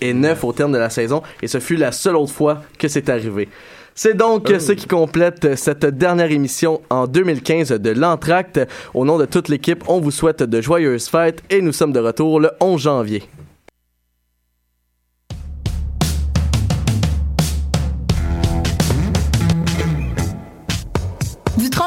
et 9 au terme de la saison, et ce fut la seule autre fois que c'est arrivé. C'est donc Oh. ce qui complète cette dernière émission en 2015 de l'Entracte. Au nom de toute l'équipe, on vous souhaite de joyeuses fêtes et nous sommes de retour le 11 janvier.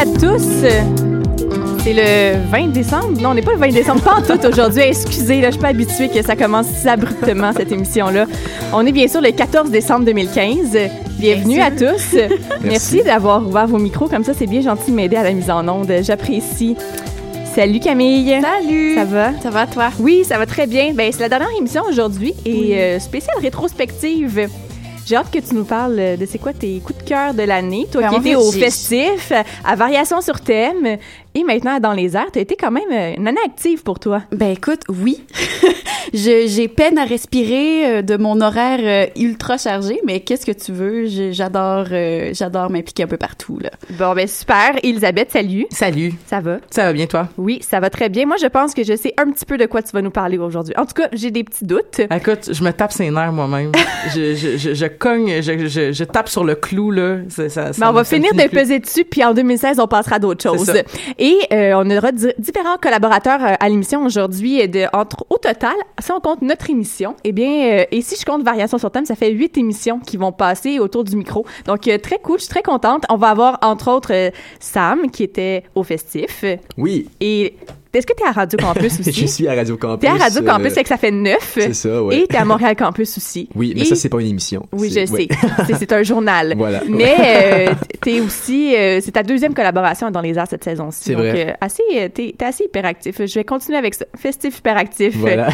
à tous! C'est le 20 décembre? Non, on n'est pas le 20 décembre, pas en tout aujourd'hui. Excusez, là, je suis pas habituée que ça commence si abruptement, cette émission-là. On est bien sûr le 14 décembre 2015. Bienvenue à tous. Merci, d'avoir ouvert vos micros. Comme ça, c'est bien gentil de m'aider à la mise en onde. J'apprécie. Salut Camille. Salut. Ça va? Ça va, toi? Oui, ça va très bien. Ben, c'est la dernière émission aujourd'hui et euh, spéciale rétrospective. J'ai hâte que tu nous parles de c'est quoi tes coups de cœur de l'année. Toi Ben, qui étais au festif, à variation sur thème et maintenant dans les airs. Tu as été quand même euh, une année active pour toi. Ben écoute, oui. J'ai peine à respirer euh, de mon horaire euh, ultra chargé, mais qu'est-ce que tu veux? J'adore euh, j'adore m'impliquer un peu partout. Là. Bon, ben super. Elisabeth, salut. Salut. Ça va? Ça va bien, toi? Oui, ça va très bien. Moi, je pense que je sais un petit peu de quoi tu vas nous parler aujourd'hui. En tout cas, j'ai des petits doutes. Écoute, je me tape ses nerfs moi-même. je, je, je, je cogne, je, je, je tape sur le clou, là. Ça, ça, Mais ça on va finir de plus. peser dessus, puis en 2016, on passera à d'autres choses. Et euh, on aura di- différents collaborateurs euh, à l'émission aujourd'hui. De, entre, au total, si on compte notre émission, eh bien, euh, et si je compte Variation sur thème, ça fait huit émissions qui vont passer autour du micro. Donc, euh, très cool, je suis très contente. On va avoir, entre autres, euh, Sam, qui était au festif. Oui, Et est-ce que tu es à Radio Campus aussi? je suis à Radio Campus. T'es à Radio Campus, euh, c'est que ça fait neuf. C'est ça, ouais. Et t'es à Montréal Campus aussi. Oui, mais Et- ça, c'est pas une émission. Oui, je ouais. sais. C'est- un journal. Voilà. Mais euh, t'es aussi, euh, c'est ta deuxième collaboration dans les arts cette saison-ci. C'est Donc, vrai. euh, assez, euh, t'es, t'es assez hyperactif. Je vais continuer avec ça. Festif hyperactif. Voilà.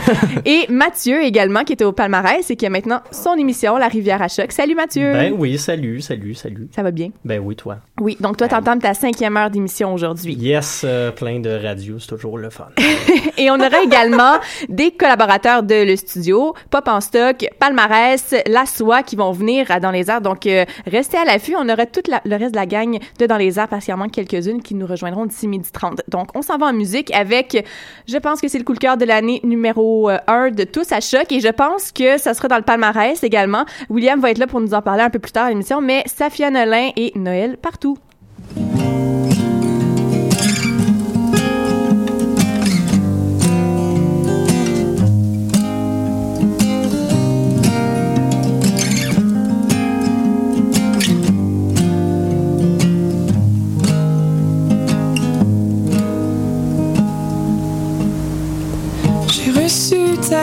Et Mathieu également, qui était au palmarès et qui a maintenant son émission, La Rivière à Choc. Salut Mathieu. Ben oui, salut, salut, salut. Ça va bien? Ben oui, toi. Oui. Donc toi, t'entends ta cinquième heure d'émission aujourd'hui. Yes, euh, plein de radio, c'est toujours Et on aura également des collaborateurs de le studio, Pop en stock, Palmarès, La Soie qui vont venir à Dans les Airs. Donc, euh, restez à l'affût. On aura tout le reste de la gang de Dans les Airs parce quelques-unes qui nous rejoindront d'ici midi 30. Donc, on s'en va en musique avec, je pense que c'est le coup de cœur de l'année numéro 1 de tous à choc et je pense que ça sera dans le palmarès également. William va être là pour nous en parler un peu plus tard à l'émission, mais Safia Nolin et Noël partout.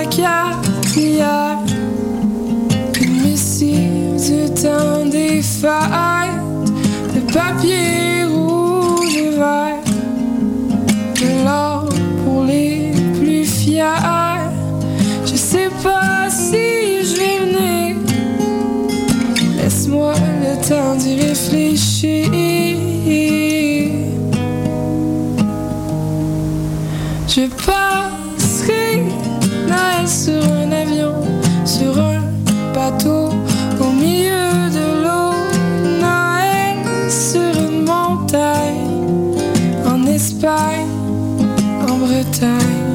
like yeah, yeah. Mais si tu t'en le papier rouge et va de l'or pour les plus fiers. Je sais pas si je vais venir. Laisse-moi le temps d'y réfléchir. Je pars sur un avion, sur un bateau, au milieu de l'eau. Noël sur une montagne, en Espagne, en Bretagne.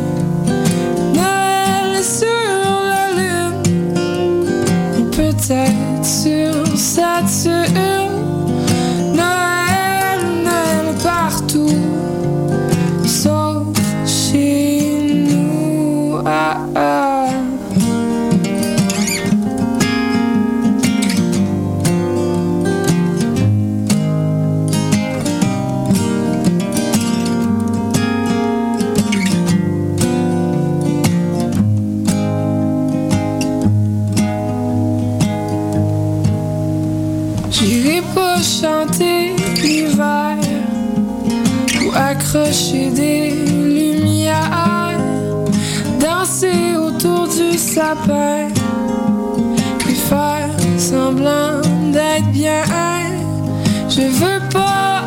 Je veux pas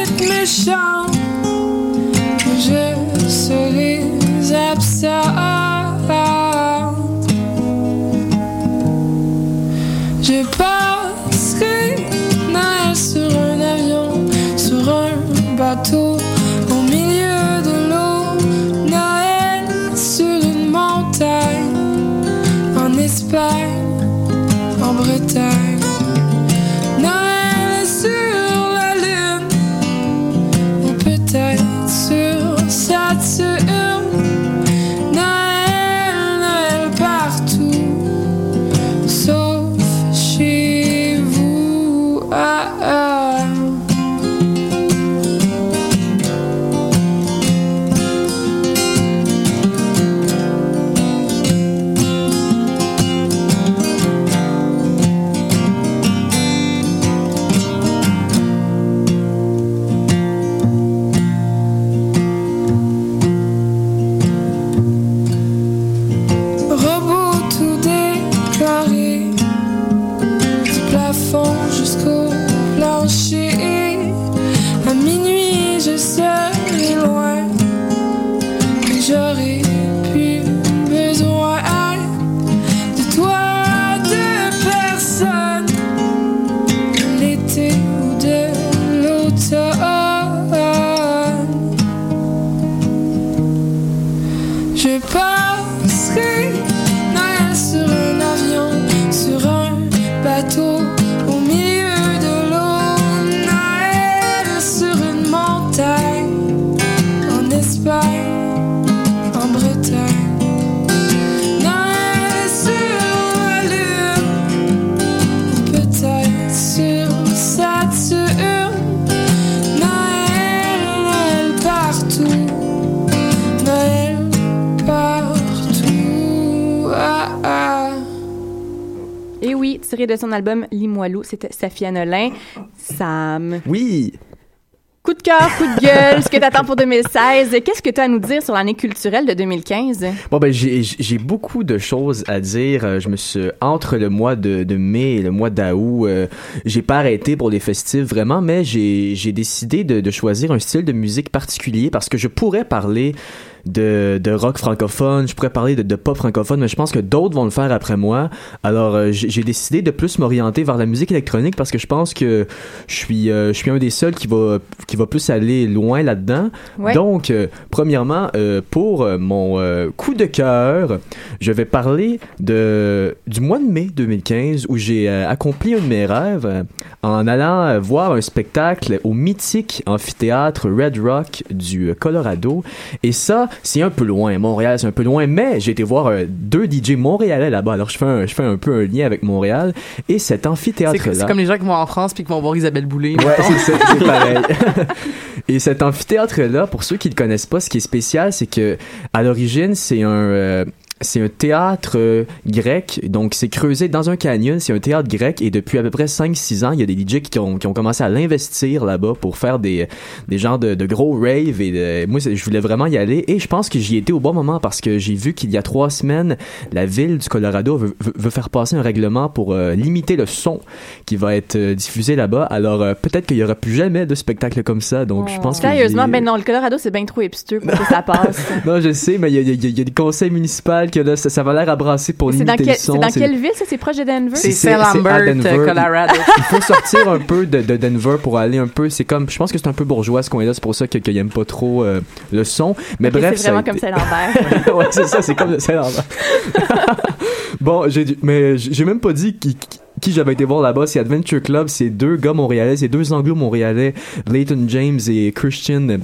être méchant, je serai absent. Tiré de son album Limoilou, c'était Safia Nolin. Sam. Oui. Coup de cœur, coup de gueule, ce que t'attends pour 2016. Qu'est-ce que tu as à nous dire sur l'année culturelle de 2015? Bon ben j'ai beaucoup de choses à dire. Euh, Je me suis entre le mois de, de mai et le mois d'août, euh, j'ai pas arrêté pour les festifs vraiment, mais j'ai j'ai décidé de, de choisir un style de musique particulier parce que je pourrais parler de, de rock francophone, je pourrais parler de, de pop francophone, mais je pense que d'autres vont le faire après moi. Alors euh, j'ai décidé de plus m'orienter vers la musique électronique parce que je pense que je suis euh, je suis un des seuls qui va qui va plus aller loin là-dedans. Ouais. Donc euh, premièrement pour mon coup de cœur, je vais parler de du mois de mai 2015 où j'ai accompli un de mes rêves en allant voir un spectacle au mythique amphithéâtre Red Rock du Colorado et ça c'est un peu loin Montréal c'est un peu loin mais j'ai été voir euh, deux DJ montréalais là-bas alors je fais un, je fais un peu un lien avec Montréal et cet amphithéâtre C'est comme les gens qui vont en France puis qui vont voir Isabelle Boulay. Ouais, c'est pareil. Et cet amphithéâtre-là, pour ceux qui le connaissent pas, ce qui est spécial, c'est que à l'origine, c'est un euh, c'est un théâtre euh, grec, donc c'est creusé dans un canyon, c'est un théâtre grec. Et depuis à peu près 5-6 ans, il y a des DJ qui ont, qui ont commencé à l'investir là-bas pour faire des, des genres de, de gros raves. Et de- moi c'est- je voulais vraiment y aller. Et je pense que j'y étais au bon moment parce que j'ai vu qu'il y a trois semaines, la ville du Colorado veut, veut- veut faire passer un règlement pour euh, limiter le son qui va être euh, diffusé là-bas. Alors euh, peut-être qu'il y aura plus jamais de spectacle comme ça, donc je pense que Sérieusement, ben non, le Colorado, c'est bien trop hipster pour que ça passe. non, je sais, mais il y a, y a- il y a des conseils municipaux que là, ça, ça va l'air à brasser pour c'est limiter dans, le son. c'est dans quelle ville, ça? C'est proche de Denver? C'est Lambert, Denver. Colorado. Il faut sortir un peu de, de Denver pour aller un peu. C'est comme, je pense que c'est un peu bourgeois ce coin-là. C'est pour ça que- qu'il aime pas trop euh, le son. Mais bref, c'est vraiment été- comme Saint-Lambert. ouais, c'est ça, c'est comme Saint-Lambert. bon, j'ai, dit- mais j'ai même pas dit qui, qui- qui j'avais été voir là-bas. C'est Adventure Club. C'est deux gars montréalais, c'est deux anglo-montréalais, Leighton James et Christian.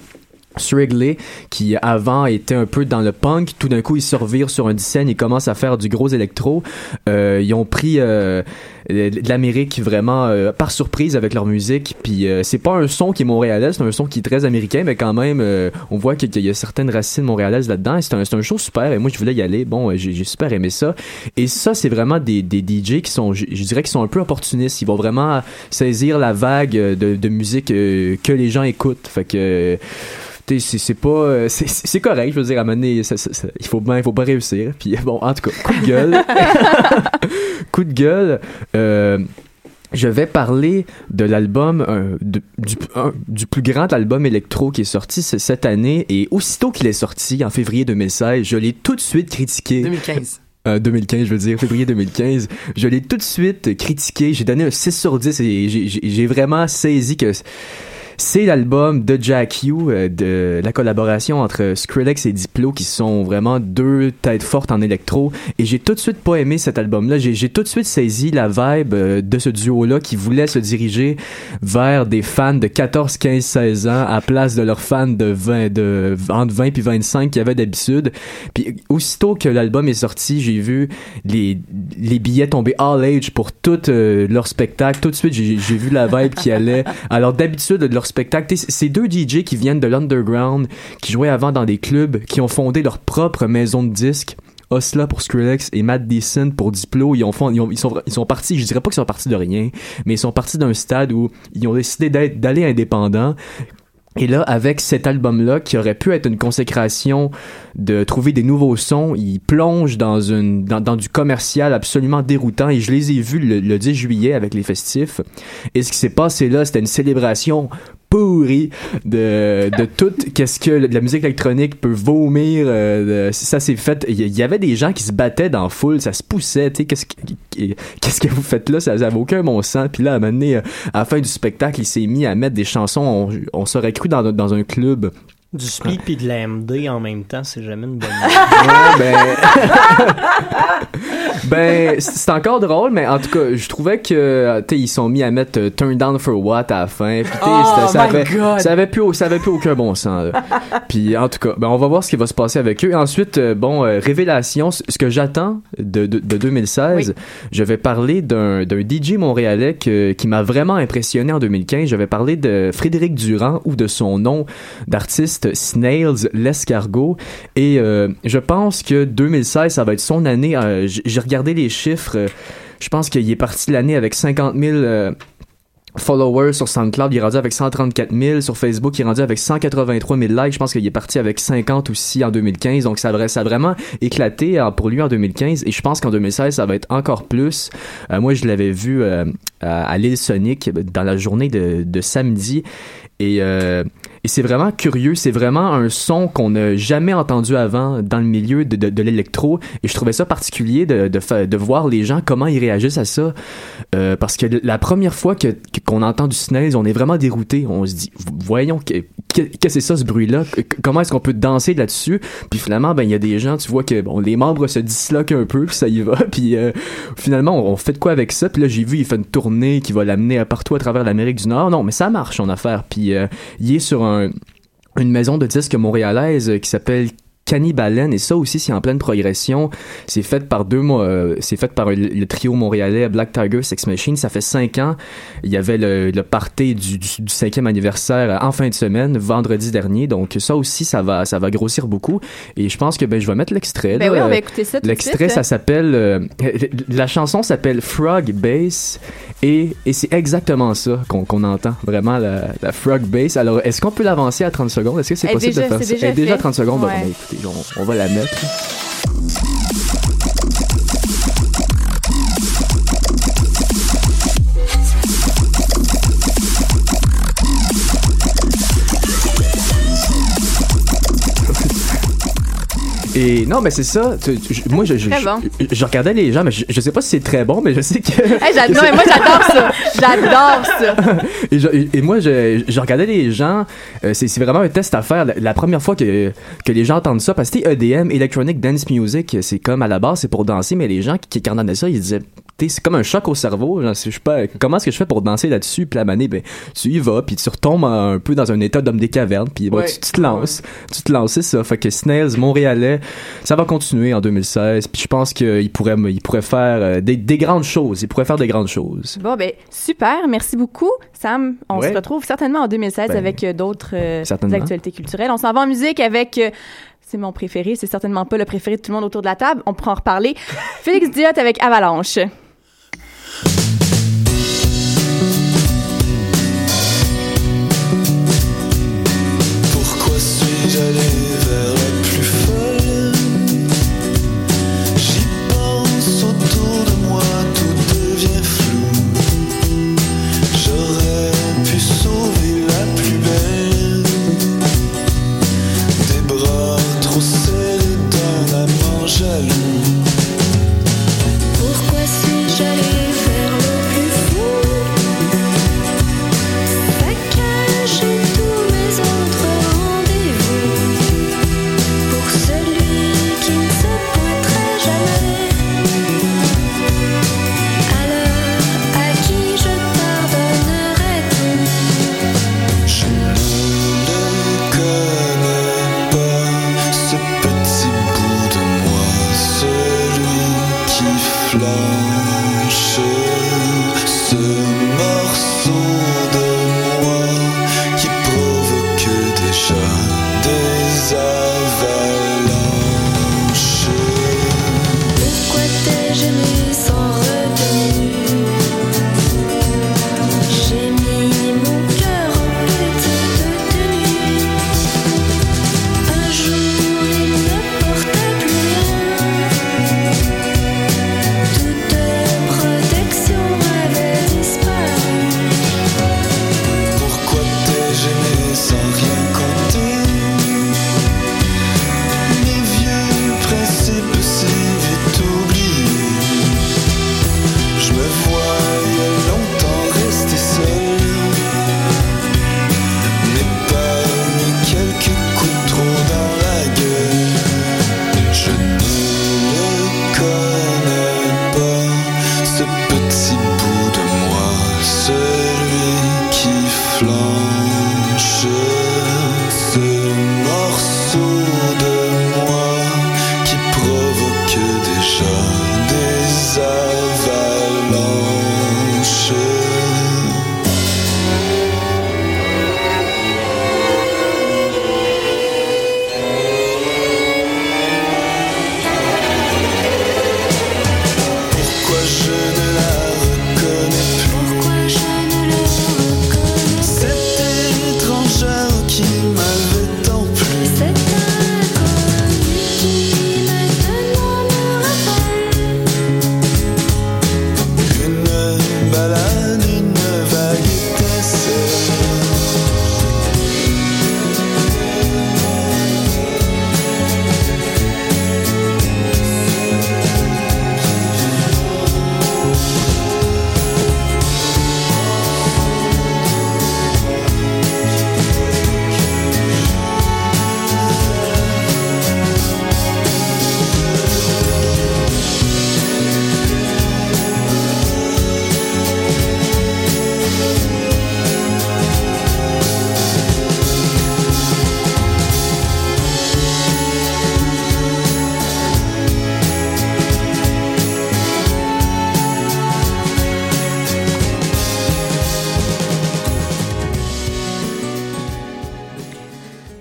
Srigley, qui avant était un peu dans le punk, tout d'un coup ils se revirent sur un scène, ils commencent à faire du gros électro. Euh, ils ont pris euh, de l'Amérique vraiment euh, par surprise avec leur musique. Puis euh, c'est pas un son qui est montréalais, c'est un son qui est très américain, mais quand même euh, on voit qu'il y a certaines racines montréalaises là-dedans. C'est un, un show super et moi je voulais y aller. Bon, euh, j'ai super aimé ça. Et ça c'est vraiment des, des DJ qui sont, je, dirais, qui sont un peu opportunistes. Ils vont vraiment saisir la vague de, de musique euh, que les gens écoutent. Fait que C'est c'est pas euh, c'est correct je veux dire à un moment donné, ça- ça- ça- il faut bien il faut pas réussir puis bon en tout cas coup de gueule coup de gueule euh, je vais parler de l'album euh, du, un- du plus grand album électro qui est sorti cette année et aussitôt qu'il est sorti en février 2016 je l'ai tout de suite critiqué 2015. euh, 2015, je veux dire, février 2015. Je l'ai tout de suite critiqué. J'ai donné un 6 sur 10 et j'ai vraiment saisi que c'est l'album de Jack U, euh, de la collaboration entre Skrillex et Diplo, qui sont vraiment deux têtes fortes en électro. Et j'ai tout de suite pas aimé cet album-là. J'ai tout de suite saisi la vibe euh, de ce duo-là qui voulait se diriger vers des fans de 14, 15, 16 ans à place de leurs fans de 20, de entre 20 puis 25 qu'il y avait d'habitude. Puis aussitôt que l'album est sorti, j'ai vu les, les billets tomber all age pour tout euh, leur spectacle. Tout de suite, j'ai vu la vibe qui allait. Alors d'habitude, de spectacle, c'est deux DJ qui viennent de l'underground, qui jouaient avant dans des clubs, qui ont fondé leur propre maison de disques. Osla pour Skrillex et Matt Decent pour Diplo, ils, ont ils, ont- ils sont, ils sont partis, je dirais pas qu'ils sont partis de rien, mais ils sont partis d'un stade où ils ont décidé d'aller indépendants, et là, avec cet album-là, qui aurait pu être une consécration de trouver des nouveaux sons, ils plongent dans, une, dans du commercial absolument déroutant. Et je les ai vus le, le 10 juillet avec les festifs. Et ce qui s'est passé là, c'était une célébration pourrie de, de tout qu'est-ce que la musique électronique peut vomir. euh, ça s'est fait. Il y- avait des gens qui se battaient dans foule, ça se poussait. Tu sais, qu'est-ce que, qu'est-ce que vous faites là? Ça n'avait aucun bon sens. Puis là, à un moment donné, euh, à la fin du spectacle, il s'est mis à mettre des chansons. On, on s'aurait cru dans un club. Du speed puis de l'AMD en même temps, c'est jamais une bonne Ouais, ben... ben, c'est encore drôle, mais en tout cas, je trouvais que, tu sais, ils sont mis à mettre euh, Turn Down for What à la fin. Sais, Oh ça, my avait, God! ça avait plus, ça avait plus aucun bon sens. Puis, en tout cas, ben, on va voir ce qui va se passer avec eux. Ensuite, euh, bon, euh, révélation, ce que j'attends de, de, de 2016, je vais parler d'un d'un DJ montréalais que- qui m'a vraiment impressionné en 2015. Je vais parler de Frédéric Durand ou de son nom d'artiste Snails l'escargot. Et euh, je pense que 2016, ça va être son année. Euh, J'ai regardé les chiffres. euh, je pense qu'il est parti l'année avec 50 000 euh, followers sur SoundCloud, il est rendu avec 134 000. Sur Facebook, il est rendu avec 183 000 likes. Je pense qu'il est parti avec 50 aussi en 2015. Donc, ça, a vraiment éclaté euh, pour lui en 2015. Et je pense qu'en 2016, ça va être encore plus. Moi, je l'avais vu à, l'île Sonic dans la journée de, samedi. Et, et c'est vraiment curieux. C'est vraiment un son qu'on n'a jamais entendu avant dans le milieu de, de, l'électro. Et je trouvais ça particulier de, de, voir les gens, comment ils réagissent à ça. Euh, parce que la première fois que, que- qu'on entend du Snails, on est vraiment dérouté. On se dit, voyons, que- que- qu'est-ce que c'est ça, ce bruit-là? Comment est-ce qu'on peut danser là-dessus? Puis finalement, ben, il y a des gens, tu vois que bon, les membres se disloquent un peu, puis ça y va. Puis euh, finalement, on, fait de quoi avec ça? Puis là, j'ai vu, il fait une tournée qui va l'amener partout à travers l'Amérique du Nord. Non, mais ça marche, son affaire. Puis euh, il est sur un, une maison de disques montréalaise qui s'appelle Cannibalen et ça aussi c'est en pleine progression. C'est fait par deux mois, euh, c'est fait par le, le trio montréalais Black Tiger Sex Machine. Ça fait cinq ans. Il y avait le, le party du, du, du cinquième anniversaire en fin de semaine, vendredi dernier. Donc ça aussi ça va ça va grossir beaucoup. Et je pense que ben je vais mettre l'extrait. Ben oui, on va écouter ça L'extrait ça s'appelle euh, la chanson s'appelle Frog Bass et, et c'est exactement ça qu'on qu'on entend vraiment la, la Frog Bass. Alors est-ce qu'on peut l'avancer à 30 secondes? Est-ce que c'est possible déjà- de faire ça? déjà déjà fait. 30 secondes. Ouais. ben, écoutez, on, va la mettre. Et non, mais c'est ça. Tu- tu- je- moi, je, je, Très bon. je, je regardais les gens, mais je, je sais pas si c'est très bon, mais je sais que. Hey, j'ad- que non, c'est- mais moi, j'adore ça. J'adore ça. et, je- et moi, je, je regardais les gens. euh, c'est c'est vraiment un test à faire. La, la première fois que, que les gens entendent ça, parce que tu sais, EDM, Electronic Dance Music, c'est comme à la base, c'est pour danser, mais les gens qui, qui regardaient ça, ils disaient. C'est comme un choc au cerveau. Genre, je sais pas, comment est-ce que je fais pour danser là-dessus? Puis la manée, ben, tu y vas, puis tu retombes un peu dans un état d'homme des cavernes, puis Ouais. tu, tu te lances. Tu te lances, ça. Fait que Snails, Montréalais, ça va continuer en 2016. Puis je pense qu'il pourrait, il pourrait faire euh, des, des grandes choses. Il pourrait faire des grandes choses. Bon, ben, super. Merci beaucoup, Sam. On Ouais. se retrouve certainement en 2016 Ben, avec euh, d'autres euh, actualités culturelles. On s'en va en musique avec. euh, c'est mon préféré, c'est certainement pas le préféré de tout le monde autour de la table. On pourra en reparler. Félix Diot avec Avalanche. Pourquoi suis-je allé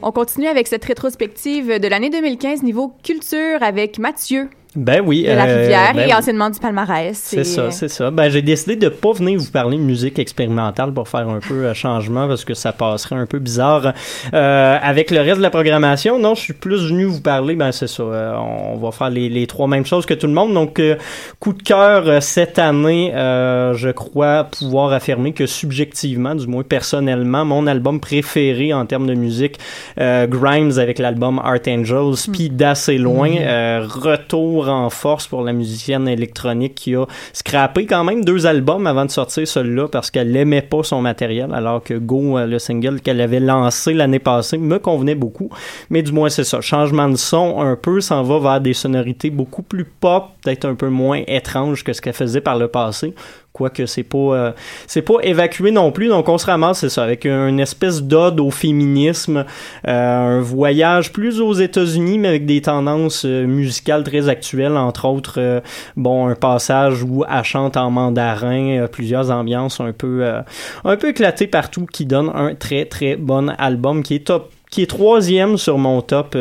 On continue avec cette rétrospective de l'année 2015 niveau culture avec Mathieu Ben oui. de la euh, Rivière ben et oui. anciennement du palmarès. C'est Et, ça, euh, c'est ça. Ben, j'ai décidé de pas venir vous parler de musique expérimentale pour faire un peu euh, changement parce que ça passerait un peu bizarre euh, avec le reste de la programmation. Non, je suis plus venu vous parler, ben c'est ça. euh, on va faire les, les trois mêmes choses que tout le monde. Donc, euh, coup de cœur euh, cette année, euh, je crois pouvoir affirmer que subjectivement, du moins personnellement, mon album préféré en termes de musique, euh, Grimes avec l'album Art Angels, puis d'assez loin, Mhm. En force pour la musicienne électronique qui a scrappé quand même deux albums avant de sortir celui-là parce qu'elle aimait pas son matériel, alors que Go, euh, le single qu'elle avait lancé l'année passée, me convenait beaucoup. Mais du moins, c'est ça. Changement de son un peu, s'en va vers des sonorités beaucoup plus pop, peut-être un peu moins étranges que ce qu'elle faisait par le passé quoique c'est pas euh, c'est pas évacué non plus. Donc on se ramasse c'est ça avec une espèce d'ode au féminisme euh, un voyage plus aux États-Unis mais avec des tendances euh, musicales très actuelles entre autres euh, bon un passage où elle chante en mandarin euh, plusieurs ambiances un peu un peu éclatées partout qui donne un très très bon album qui est top qui est troisième sur mon top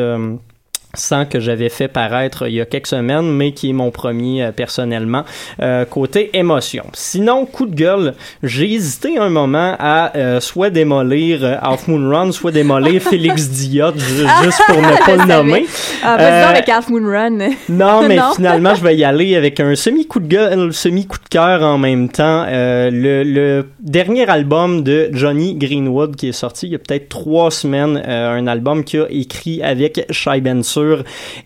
100 que j'avais fait paraître il y a quelques semaines, mais qui est mon premier euh, personnellement, euh, côté émotion. Sinon, coup de gueule, j'ai hésité un moment à euh, soit démolir euh, Half Moon Run, soit démolir Félix Diot, ju- juste pour ne pas le nommer. Ah, donc avec Half Moon Run. non, mais finalement, je vais y aller avec un semi-coup de gueule, semi-coup de cœur en même temps. Euh, le, le dernier album de Johnny Greenwood qui est sorti il y a peut-être trois semaines, euh, un album qu'il a écrit avec Shai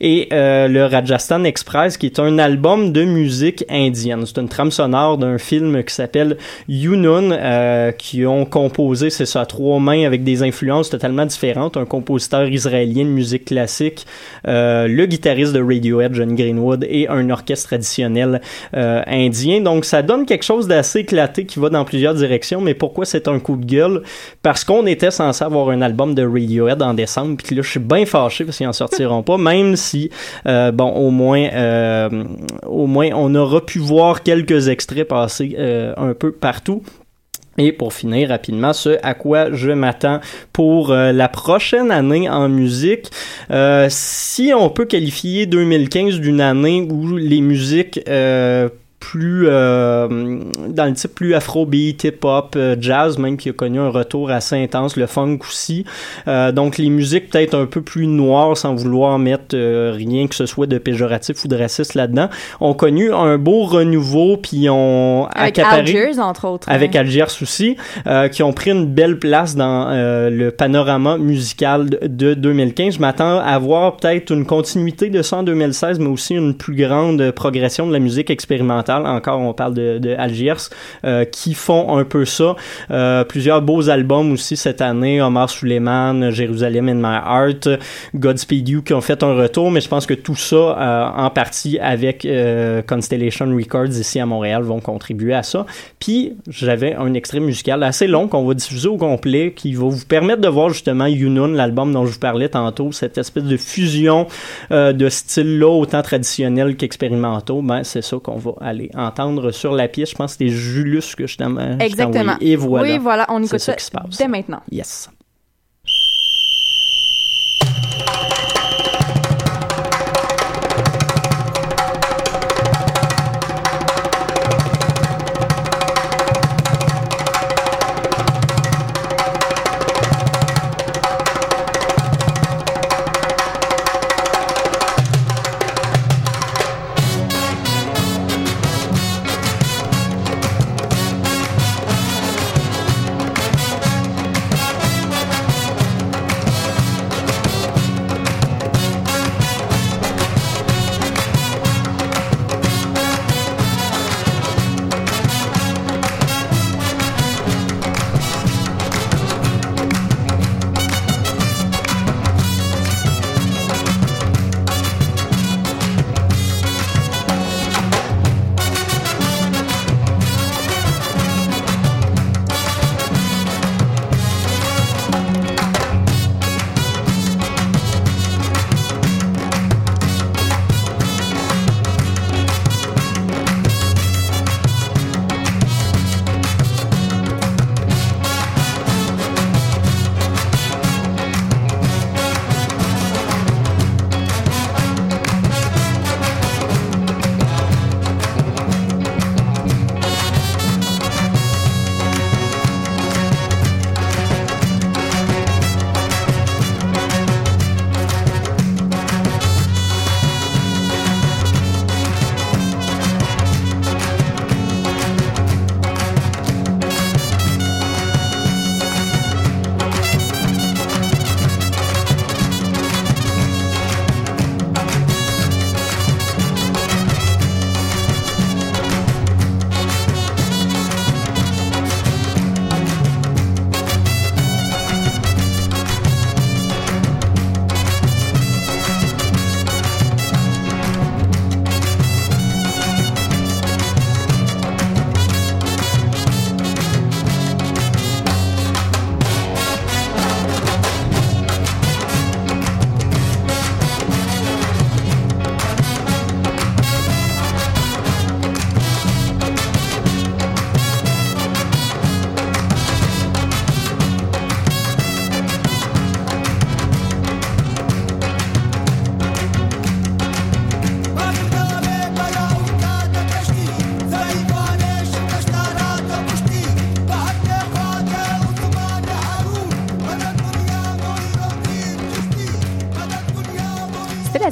Et euh, le Rajasthan Express, qui est un album de musique indienne. C'est une trame sonore d'un film qui s'appelle Yunun, euh, qui ont composé, c'est ça, trois mains avec des influences totalement différentes. Un compositeur israélien de musique classique, euh, le guitariste de Radiohead, John Greenwood, et un orchestre traditionnel euh, indien. Donc ça donne quelque chose d'assez éclaté qui va dans plusieurs directions. Mais pourquoi c'est un coup de gueule? Parce qu'on était censé avoir un album de Radiohead en décembre, puis là je suis bien fâché parce qu'ils en sortiront même si, euh, bon, au moins, euh, au moins on aura pu voir quelques extraits passer euh, un peu partout. Et pour finir rapidement, ce à quoi je m'attends pour la prochaine année en musique, si on peut qualifier 2015 d'une année où les musiques plus euh, dans le type plus afrobeat, hip-hop, euh, jazz même qui a connu un retour assez intense, le funk aussi. Euh, donc les musiques peut-être un peu plus noires sans vouloir mettre euh, rien que ce soit de péjoratif ou de raciste là-dedans, ont connu un beau renouveau puis ont Avec accaparé Algiers, entre autres. avec hein. Algiers aussi, euh, qui ont pris une belle place dans euh, le panorama musical de, de 2015. Je m'attends à voir peut-être une continuité de ça en 2016, mais aussi une plus grande progression de la musique expérimentale. Encore, on parle de, Algiers, euh, qui font un peu ça. Euh, plusieurs beaux albums aussi cette année, Omar Suleiman, Jérusalem in My Heart, Godspeed You, qui ont fait un retour, mais je pense que tout ça, euh, en partie avec Constellation Records ici à Montréal, vont contribuer à ça. Puis, j'avais un extrait musical assez long qu'on va diffuser au complet, qui va vous permettre de voir justement Yunun, l'album dont je vous parlais tantôt, cette espèce de fusion de styles-là, autant traditionnels qu'expérimentaux. Ben, c'est ça qu'on va aller entendre sur la pièce. Je pense que c'était Julius que je t'ai Exactement. Et voilà. Oui, voilà, on écoute ça ça qui se passe. dès maintenant. Yes.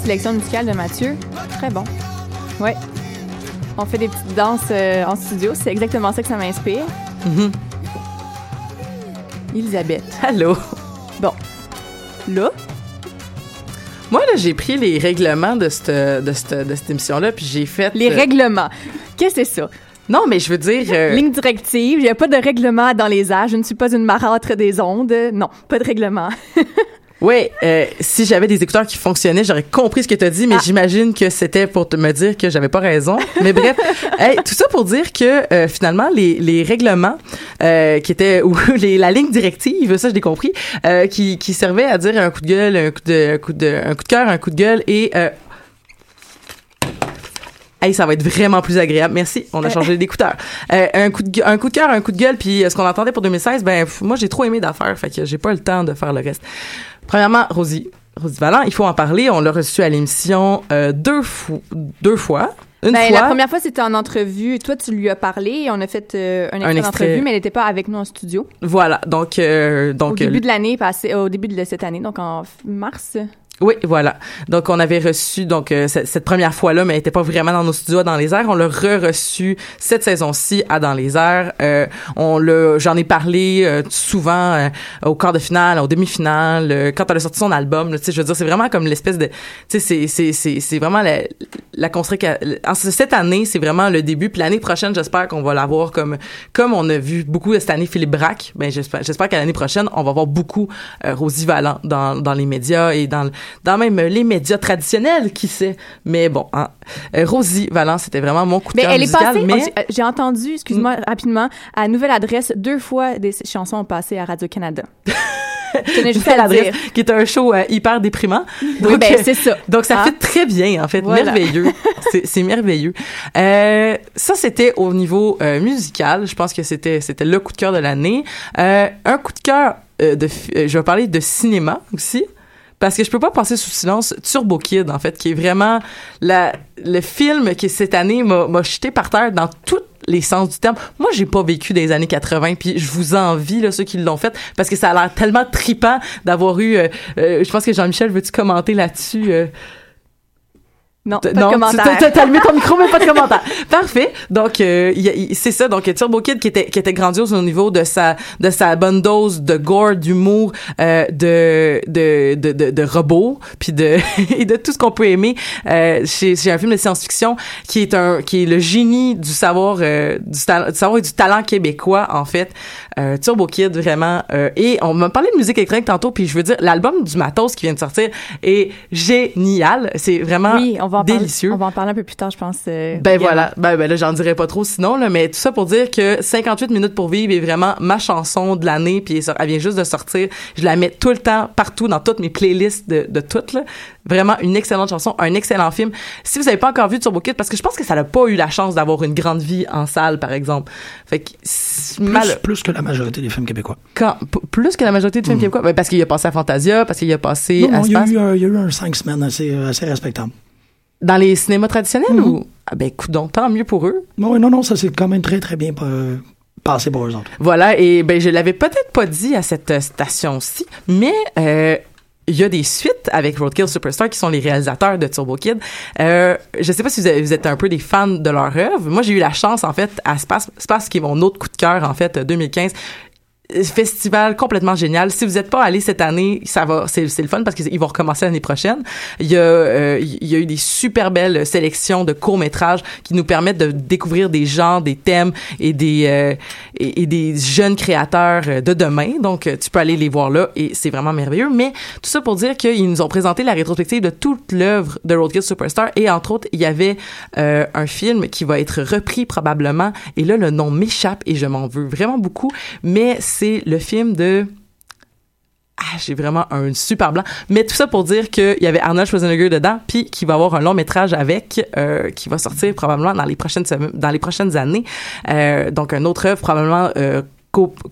Sélection musicale de Mathieu. Très bon. Ouais. On fait des petites danses euh, en studio. C'est exactement ça que ça m'inspire. Mhm. Elisabeth. Allô? Bon. Là, Moi, là, j'ai pris les règlements de cette, de cette, de cette émission-là, puis j'ai fait... les euh, règlements. Qu'est-ce que c'est ça? Non, mais je veux dire... euh, Ligne directive. Il n'y a pas de règlement dans les airs. Je ne suis pas une marâtre des ondes. Non, pas de règlement. Oui, euh, si j'avais des écouteurs qui fonctionnaient, j'aurais compris ce que tu as dit, mais Ah. j'imagine que c'était pour te me dire que j'avais pas raison. Mais bref, hey, tout ça pour dire que euh, finalement les, les règlements euh, qui étaient ou les, la ligne directive, ça je l'ai compris, qui, qui servait à dire un coup de gueule, un coup de un coup de un coup de cœur, un coup de gueule et Hey, ça va être vraiment plus agréable. Merci. On a changé d'écouteur. Euh, un coup de un coup de cœur, un coup de gueule, puis ce qu'on entendait pour 2016, ben moi j'ai trop aimé d'affaires, fait que j'ai pas le temps de faire le reste. Premièrement, Rosie, Rosie Vallant, il faut en parler. On l'a reçu à l'émission euh, deux fois, deux fois, une Ben, fois. La première fois, c'était en entrevue. Toi, tu lui as parlé on a fait euh, un extrait d'entrevue, mais elle n'était pas avec nous en studio. Voilà. Donc, euh, donc au début euh, de l'année passée, au début de cette année, donc en mars. Oui, voilà. Donc, on avait reçu donc euh, cette, première fois-là, mais elle était pas vraiment dans nos studios à Dans les airs. On l'a re-reçu cette saison-ci à Dans les airs. Euh, on l'a, j'en ai parlé euh, souvent euh, au quart de finale, au demi-finale, euh, quand elle a sorti son album. Tu sais, je veux dire, c'est vraiment comme l'espèce de, tu sais, c'est c'est c'est c'est vraiment la la construction. Cette année, c'est vraiment le début. Puis l'année prochaine, j'espère qu'on va l'avoir comme comme on a vu beaucoup cette année Philippe Braque. Ben j'espère j'espère qu'à l'année prochaine, on va voir beaucoup euh, Rosie Vallant dans dans les médias et dans dans même les médias traditionnels, qui sait. Mais bon, hein. Euh, Rosie Vallant, c'était vraiment mon coup de Mais cœur elle est passée, mais Mm. oh, j'ai- j'ai entendu, excuse-moi, rapidement, à Nouvelle Adresse, deux fois des chansons ont passé à Radio-Canada. Je juste à l'adresse, qui est un show euh, hyper déprimant. Oui, ben, euh, c'est ça. Donc ça Hein? fait très bien en fait, Voilà. merveilleux. C'est- merveilleux. Euh, ça c'était au niveau euh, musical. Je pense que c'était le coup de cœur de l'année. Euh, un coup de cœur euh, de, euh, je vais parler de cinéma aussi. Parce que je peux pas passer sous silence Turbo Kid, en fait, qui est vraiment la, le film qui, cette année, m'a jeté par terre dans tous les sens du terme. Moi, j'ai pas vécu des années 80, puis je vous envie, là, ceux qui l'ont fait, parce que ça a l'air tellement tripant d'avoir eu... euh, euh, je pense que Jean-Michel, veux-tu commenter là-dessus? euh? Non, pas de commentaire. t'as- allumé ton micro, mais pas de commentaire. Parfait. Donc, euh, c'est ça. Donc, Turbo Kid qui était, qui était grandiose au niveau de sa, de sa bonne dose de gore, d'humour, euh, de, de, de, de, de robots, puis de, et de tout ce qu'on peut aimer. Euh, c'est, c'est un film de science-fiction qui est un, qui est le génie du savoir, euh, du, du savoir et du talent québécois, en fait. Euh, Turbo Kid, vraiment. Euh, et on m'a parlé de musique électronique tantôt, puis je veux dire, l'album du Matos qui vient de sortir est génial. C'est vraiment Oui, on va en parler- délicieux. on va en parler un peu plus tard, je pense. euh, Ben voilà, ben, ben là j'en dirais pas trop sinon là, mais tout ça pour dire que 58 minutes pour vivre est vraiment ma chanson de l'année puis elle vient juste de sortir. Je la mets tout le temps partout dans toutes mes playlists de, de toutes là. Vraiment une excellente chanson, un excellent film. Si vous avez pas encore vu Turbo Kid parce que je pense que ça n'a pas eu la chance d'avoir une grande vie en salle par exemple. Fait que Plus, mal- plus que la majorité des films québécois. quand plus que la majorité de films québécois, ben parce qu'il a passé à Fantasia, parce qu'il a passé Non, à non, il, y a eu, un- il y a eu un cinq semaines assez, euh, assez respectable. dans les cinémas traditionnels Mhm. ou? Ah ben coudon, tant mieux pour eux. Non, non, non, ça s'est quand même très, très bien euh, passé pour eux autres. Voilà, et ben je l'avais peut-être pas dit à cette euh, station-ci, mais euh, il y a des suites avec Roadkill Superstar qui sont les réalisateurs de Turbo Kid. Euh, je sais pas si vous, êtes un peu des fans de leur œuvre. Moi, j'ai eu la chance en fait à Space, Space qui est mon autre coup de cœur en fait 2015 festival complètement génial. Si vous n'êtes pas allé cette année, ça va, c'est, le fun parce qu'ils vont recommencer l'année prochaine. Il y a, euh, eu des super belles sélections de courts métrages qui nous permettent de découvrir des genres, des thèmes et des euh, jeunes créateurs de demain. Donc, euh, tu peux aller les voir là et c'est vraiment merveilleux. Mais tout ça pour dire qu'ils nous ont présenté la rétrospective de toute l'œuvre de Roadkill Superstar et entre autres, il y avait un film qui va être repris probablement. Et là, le nom m'échappe et je m'en veux vraiment beaucoup. Mais c'est le film de ah, j'ai vraiment un super blanc. Mais tout ça pour dire qu'il y avait Arnold Schwarzenegger dedans, puis qu'il va avoir un long métrage avec, euh, qui va sortir probablement dans les prochaines années. Euh, donc, un autre œuvre probablement euh,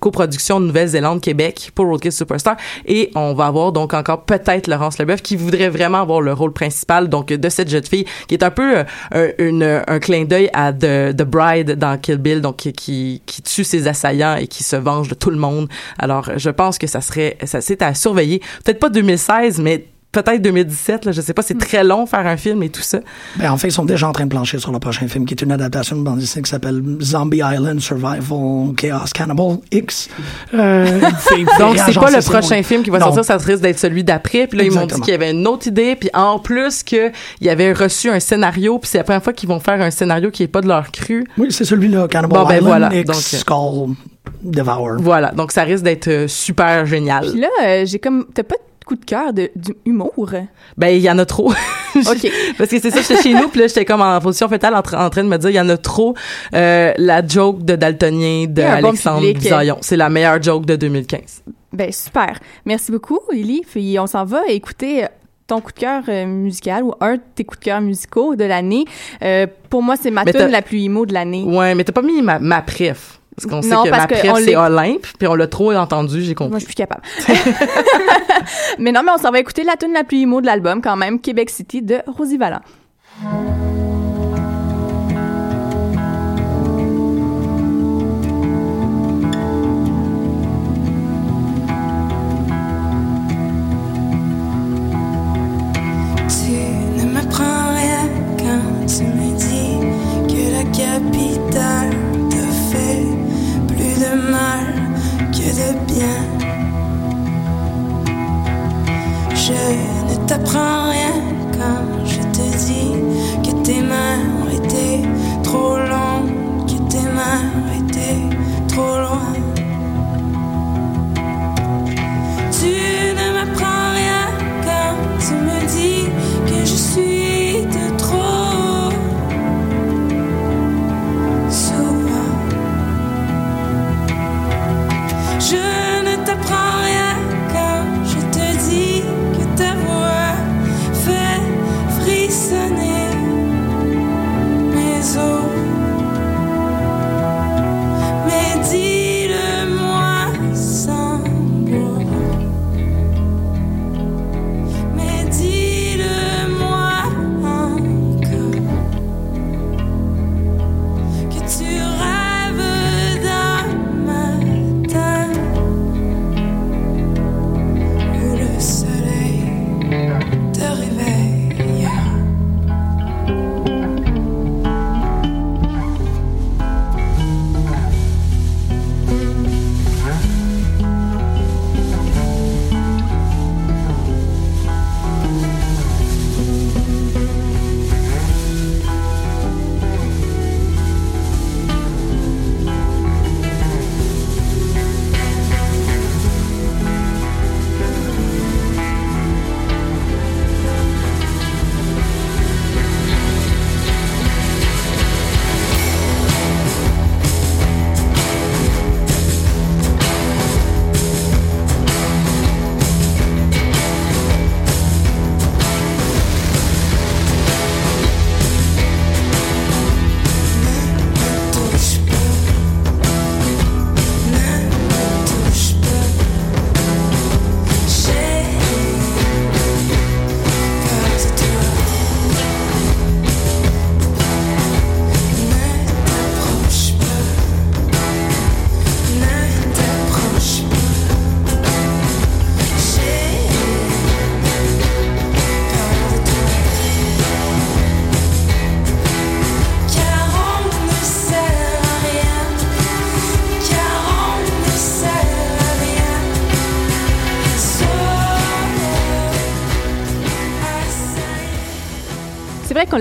coproduction de Nouvelle-Zélande, Québec pour Roadkill Superstar. Et on va avoir donc encore peut-être Laurence Leboeuf qui voudrait vraiment avoir le rôle principal donc de cette jeune fille qui est un peu euh, un, clin d'œil à The, The Bride dans Kill Bill, donc qui, qui, qui tue ses assaillants et qui se venge de tout le monde. Alors, je pense que ça serait, ça c'est à surveiller. Peut-être pas 2016, mais peut-être 2017, là, je sais pas, c'est très long faire un film et tout ça. Ben, en fait, ils sont déjà en train de plancher sur le prochain film, qui est une adaptation de bande dessinée qui s'appelle Zombie Island Survival Chaos Cannibal X. Euh, Donc, c'est pas le prochain film qui va Non. sortir, ça risque d'être celui d'après. Puis là, ils m'ont dit qu'il y avait une autre idée. Puis en plus, qu'il y avait reçu un scénario. Puis c'est la première fois qu'ils vont faire un scénario qui est pas de leur cru. Oui, c'est celui-là, Cannibal Bon, ben Island voilà. X Donc, euh, Skull Devour. Voilà. Donc, ça risque d'être euh, super génial. Puis là, euh, j'ai comme. T'as pas de coup de cœur de, du humour? Ben, il y en a trop. OK. Parce que c'est ça, j'étais chez nous, puis là, j'étais comme en position fétale en, tra- en train de me dire, il y en a trop. Euh, la joke de Daltonien de bon Alexandre. Bisaillon. C'est la meilleure joke de 2015. Ben, super. Merci beaucoup, Lily. Puis on s'en va écouter ton coup de cœur euh, musical ou un de tes coups de cœur musicaux de l'année. Euh, pour moi, c'est ma tune la plus emo de l'année. Ouais, mais t'as pas mis ma, ma préf. Parce qu'on sait que ma préf, c'est Olympe, puis on l'a trop entendu, j'ai compris. Moi, je suis plus capable. mais non, mais on s'en va écouter la tune la plus emo de l'album, quand même, Québec City de Rosie Vallant.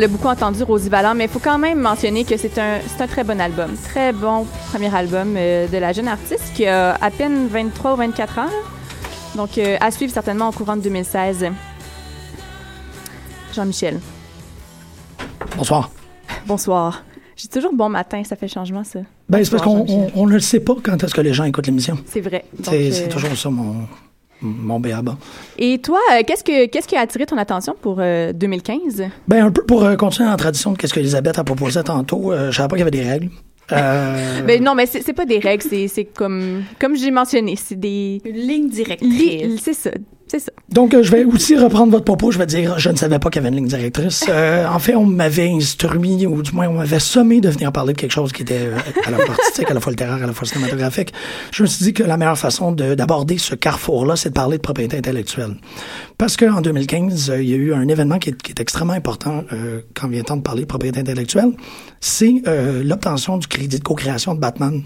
L'a beaucoup entendu, Rosie Vallant, mais il faut quand même mentionner que c'est un, un très bon album. Très bon premier album euh, de la jeune artiste qui a à peine 23 ou 24 ans. Donc, euh, à suivre certainement en courant de 2016. Jean-Michel. Bonsoir. Bonsoir. J'ai toujours bon matin, ça fait changement, ça. Ben, c'est parce qu'on on, on ne le sait pas quand est-ce que les gens écoutent l'émission. C'est vrai. C'est euh, c'est toujours ça, mon, mon béaba. Et toi, euh, qu'est-ce, que, qu'est-ce qui a attiré ton attention pour euh, 2015? Ben, un peu pour euh, continuer en tradition de ce qu'Elisabeth a proposé tantôt, euh, je savais pas qu'il y avait des règles. Euh, Ben non, mais c'est, c'est pas des règles, c'est, c'est comme, comme j'ai mentionné, c'est des... Une ligne directrice. Li- c'est ça. C'est ça. Donc, euh, je vais aussi reprendre votre propos. Je vais dire, je ne savais pas qu'il y avait une ligne directrice. Euh, en fait, on m'avait instruit, ou du moins, on m'avait sommé de venir parler de quelque chose qui était euh, à la fois artistique, à la fois littéraire, à la fois cinématographique. Je me suis dit que la meilleure façon de- d'aborder ce carrefour-là, c'est de parler de propriété intellectuelle. Parce qu'en 2015, euh, il y a eu un événement qui est, qui est extrêmement important euh, quand vient le temps de parler de propriété intellectuelle. C'est euh, l'obtention du crédit de co-création de Batman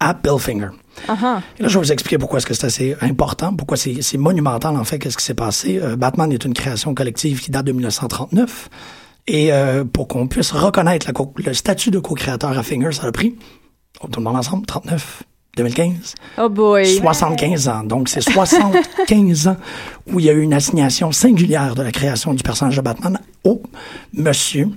à Bill Finger. Ah Et là, je vais vous expliquer pourquoi est-ce que c'est assez important, pourquoi c'est monumental, en fait, qu'est-ce qui s'est passé. Euh, Batman est une création collective qui date de 1939. Et euh, pour qu'on puisse reconnaître la le statut de co-créateur à Finger, ça a pris, tout le monde ensemble, 39, 2015, Oh boy. 75 ans. Donc, c'est 75 ans où il y a eu une assignation singulière de la création du personnage de Batman au monsieur.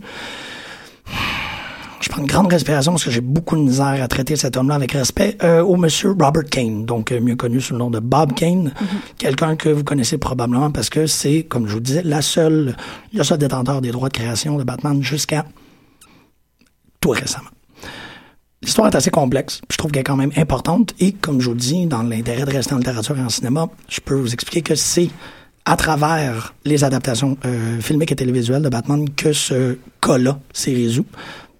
Je prends une grande respiration parce que j'ai beaucoup de misère à traiter cet homme-là avec respect. euh, au monsieur Robert Kane, donc euh, mieux connu sous le nom de Bob Kane, quelqu'un que vous connaissez probablement parce que c'est, comme je vous disais, la seule, le seul détenteur des droits de création de Batman jusqu'à tout récemment. L'histoire est assez complexe. puis Je trouve qu'elle est quand même importante. Et comme je vous le dis, dans l'intérêt de rester en littérature et en cinéma, je peux vous expliquer que c'est à travers les adaptations euh, filmiques et télévisuelles de Batman que ce cas-là s'est résolu.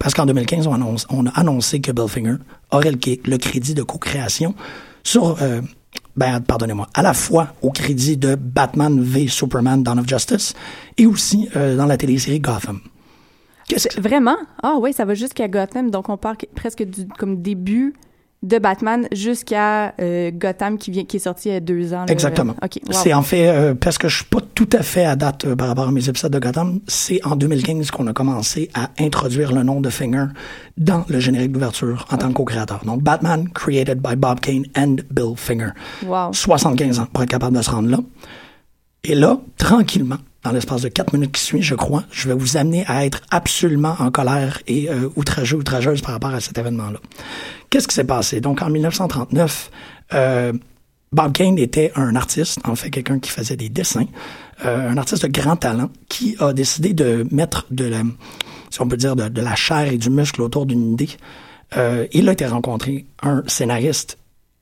Parce qu'en 2015, on, a annoncé que Bill Finger aurait le, le crédit de co-création sur, euh, ben, pardonnez-moi, à la fois au crédit de Batman v Superman Dawn of Justice et aussi euh, dans la télésérie Gotham. Vraiment? Ah oui, ça va jusqu'à Gotham. Donc, on part que- presque du comme début de Batman jusqu'à euh, Gotham qui, vient, qui est sorti il y a deux ans. là. Exactement. OK. wow. C'est en fait, euh, parce que je suis pas tout à fait à date euh, par rapport à mes épisodes de Gotham, c'est en 2015 qu'on a commencé à introduire le nom de Finger dans le générique d'ouverture en tant que co-créateur. Donc, Batman, created by Bob Kane and Bill Finger. Wow. 75 ans pour être capable de se rendre là. Et là, tranquillement, dans l'espace de quatre minutes qui suit, je crois, je vais vous amener à être absolument en colère et euh, outrageux, outrageuse par rapport à cet événement-là. Qu'est-ce qui s'est passé? Donc, en 1939, euh, Bob Kane était un artiste, en fait, quelqu'un qui faisait des dessins, euh, un artiste de grand talent qui a décidé de mettre de la, si on peut dire, de, la chair et du muscle autour d'une idée. Euh, il a été rencontré un scénariste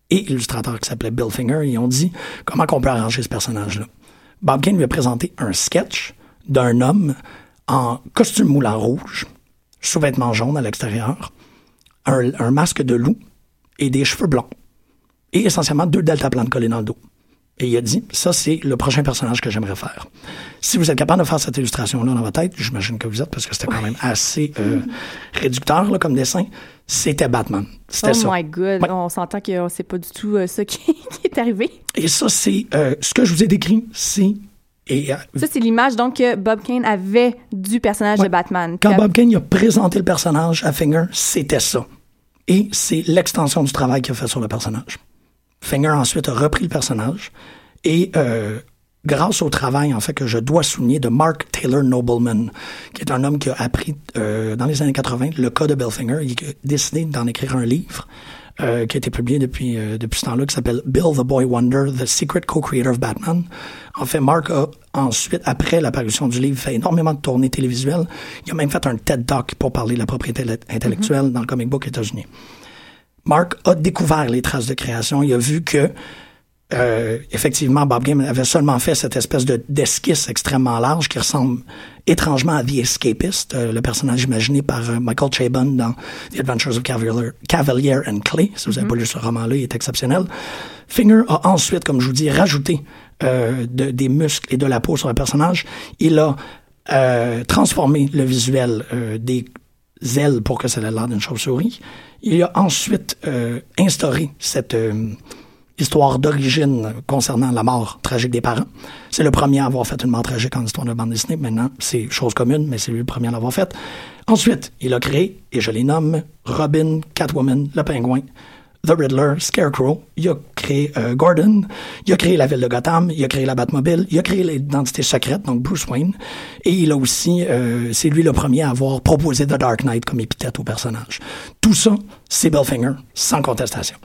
et illustrateur qui s'appelait Bill Finger. Ils ont dit comment on peut arranger ce personnage-là? Bob Kane lui a présenté un sketch d'un homme en costume moulant rouge, sous-vêtements jaunes à l'extérieur, un, un masque de loup et des cheveux blancs. Et essentiellement deux deltaplanes collés dans le dos. Et il a dit, ça c'est le prochain personnage que j'aimerais faire. Si vous êtes capable de faire cette illustration-là dans votre tête, j'imagine que vous êtes parce que c'était quand même assez euh, réducteur là, comme dessin, c'était Batman. C'était Oh ça. my god, on s'entend que c'est pas du tout euh, ça qui, qui est arrivé. Et ça, c'est euh, ce que je vous ai décrit, c'est et euh, Ça, c'est l'image donc que Bob Kane avait du personnage de Batman. quand Bob Kane a présenté le personnage à Finger, c'était ça. Et c'est l'extension du travail qu'il a fait sur le personnage. Finger ensuite a repris le personnage et euh, grâce au travail en fait que je dois souligner de Mark Taylor Nobleman, qui est un homme qui a appris euh, dans les années 80 le cas de Bill Finger, il a décidé d'en écrire un livre. euh, qui a été publié depuis, euh, depuis ce temps-là, qui s'appelle Bill the Boy Wonder, The Secret Co-Creator of Batman. En fait, Mark a ensuite, après l'apparition du livre, fait énormément de tournées télévisuelles. Il a même fait un TED Talk pour parler de la propriété intellectuelle dans le comic book états-unis. Mark a découvert les traces de création. Il a vu que, euh, effectivement, Bob Game avait seulement fait cette espèce de d'esquisse extrêmement large qui ressemble étrangement à The Escapist, euh, le personnage imaginé par euh, Michael Chabon dans The Adventures of Cavalier, Cavalier and Clay. Si vous avez pas lu ce roman-là, il est exceptionnel. Finger a ensuite, comme je vous dis, rajouté de- des muscles et de la peau sur le personnage. Il a transformé le visuel des ailes pour que ça ait l'air d'une chauve-souris. Il a ensuite euh, instauré cette euh, histoire d'origine concernant la mort tragique des parents. C'est le premier à avoir fait une mort tragique en histoire de bande dessinée. Maintenant, c'est chose commune, mais c'est lui le premier à l'avoir fait. Ensuite, il a créé, et je les nomme, Robin, Catwoman, le pingouin, The Riddler, Scarecrow, il a créé euh, Gordon, il a créé la ville de Gotham, il a créé la Batmobile, il a créé l'identité secrète, donc Bruce Wayne, et il a aussi, euh, c'est lui le premier à avoir proposé The Dark Knight comme épithète au personnage. Tout ça, c'est Bill Finger, sans contestation.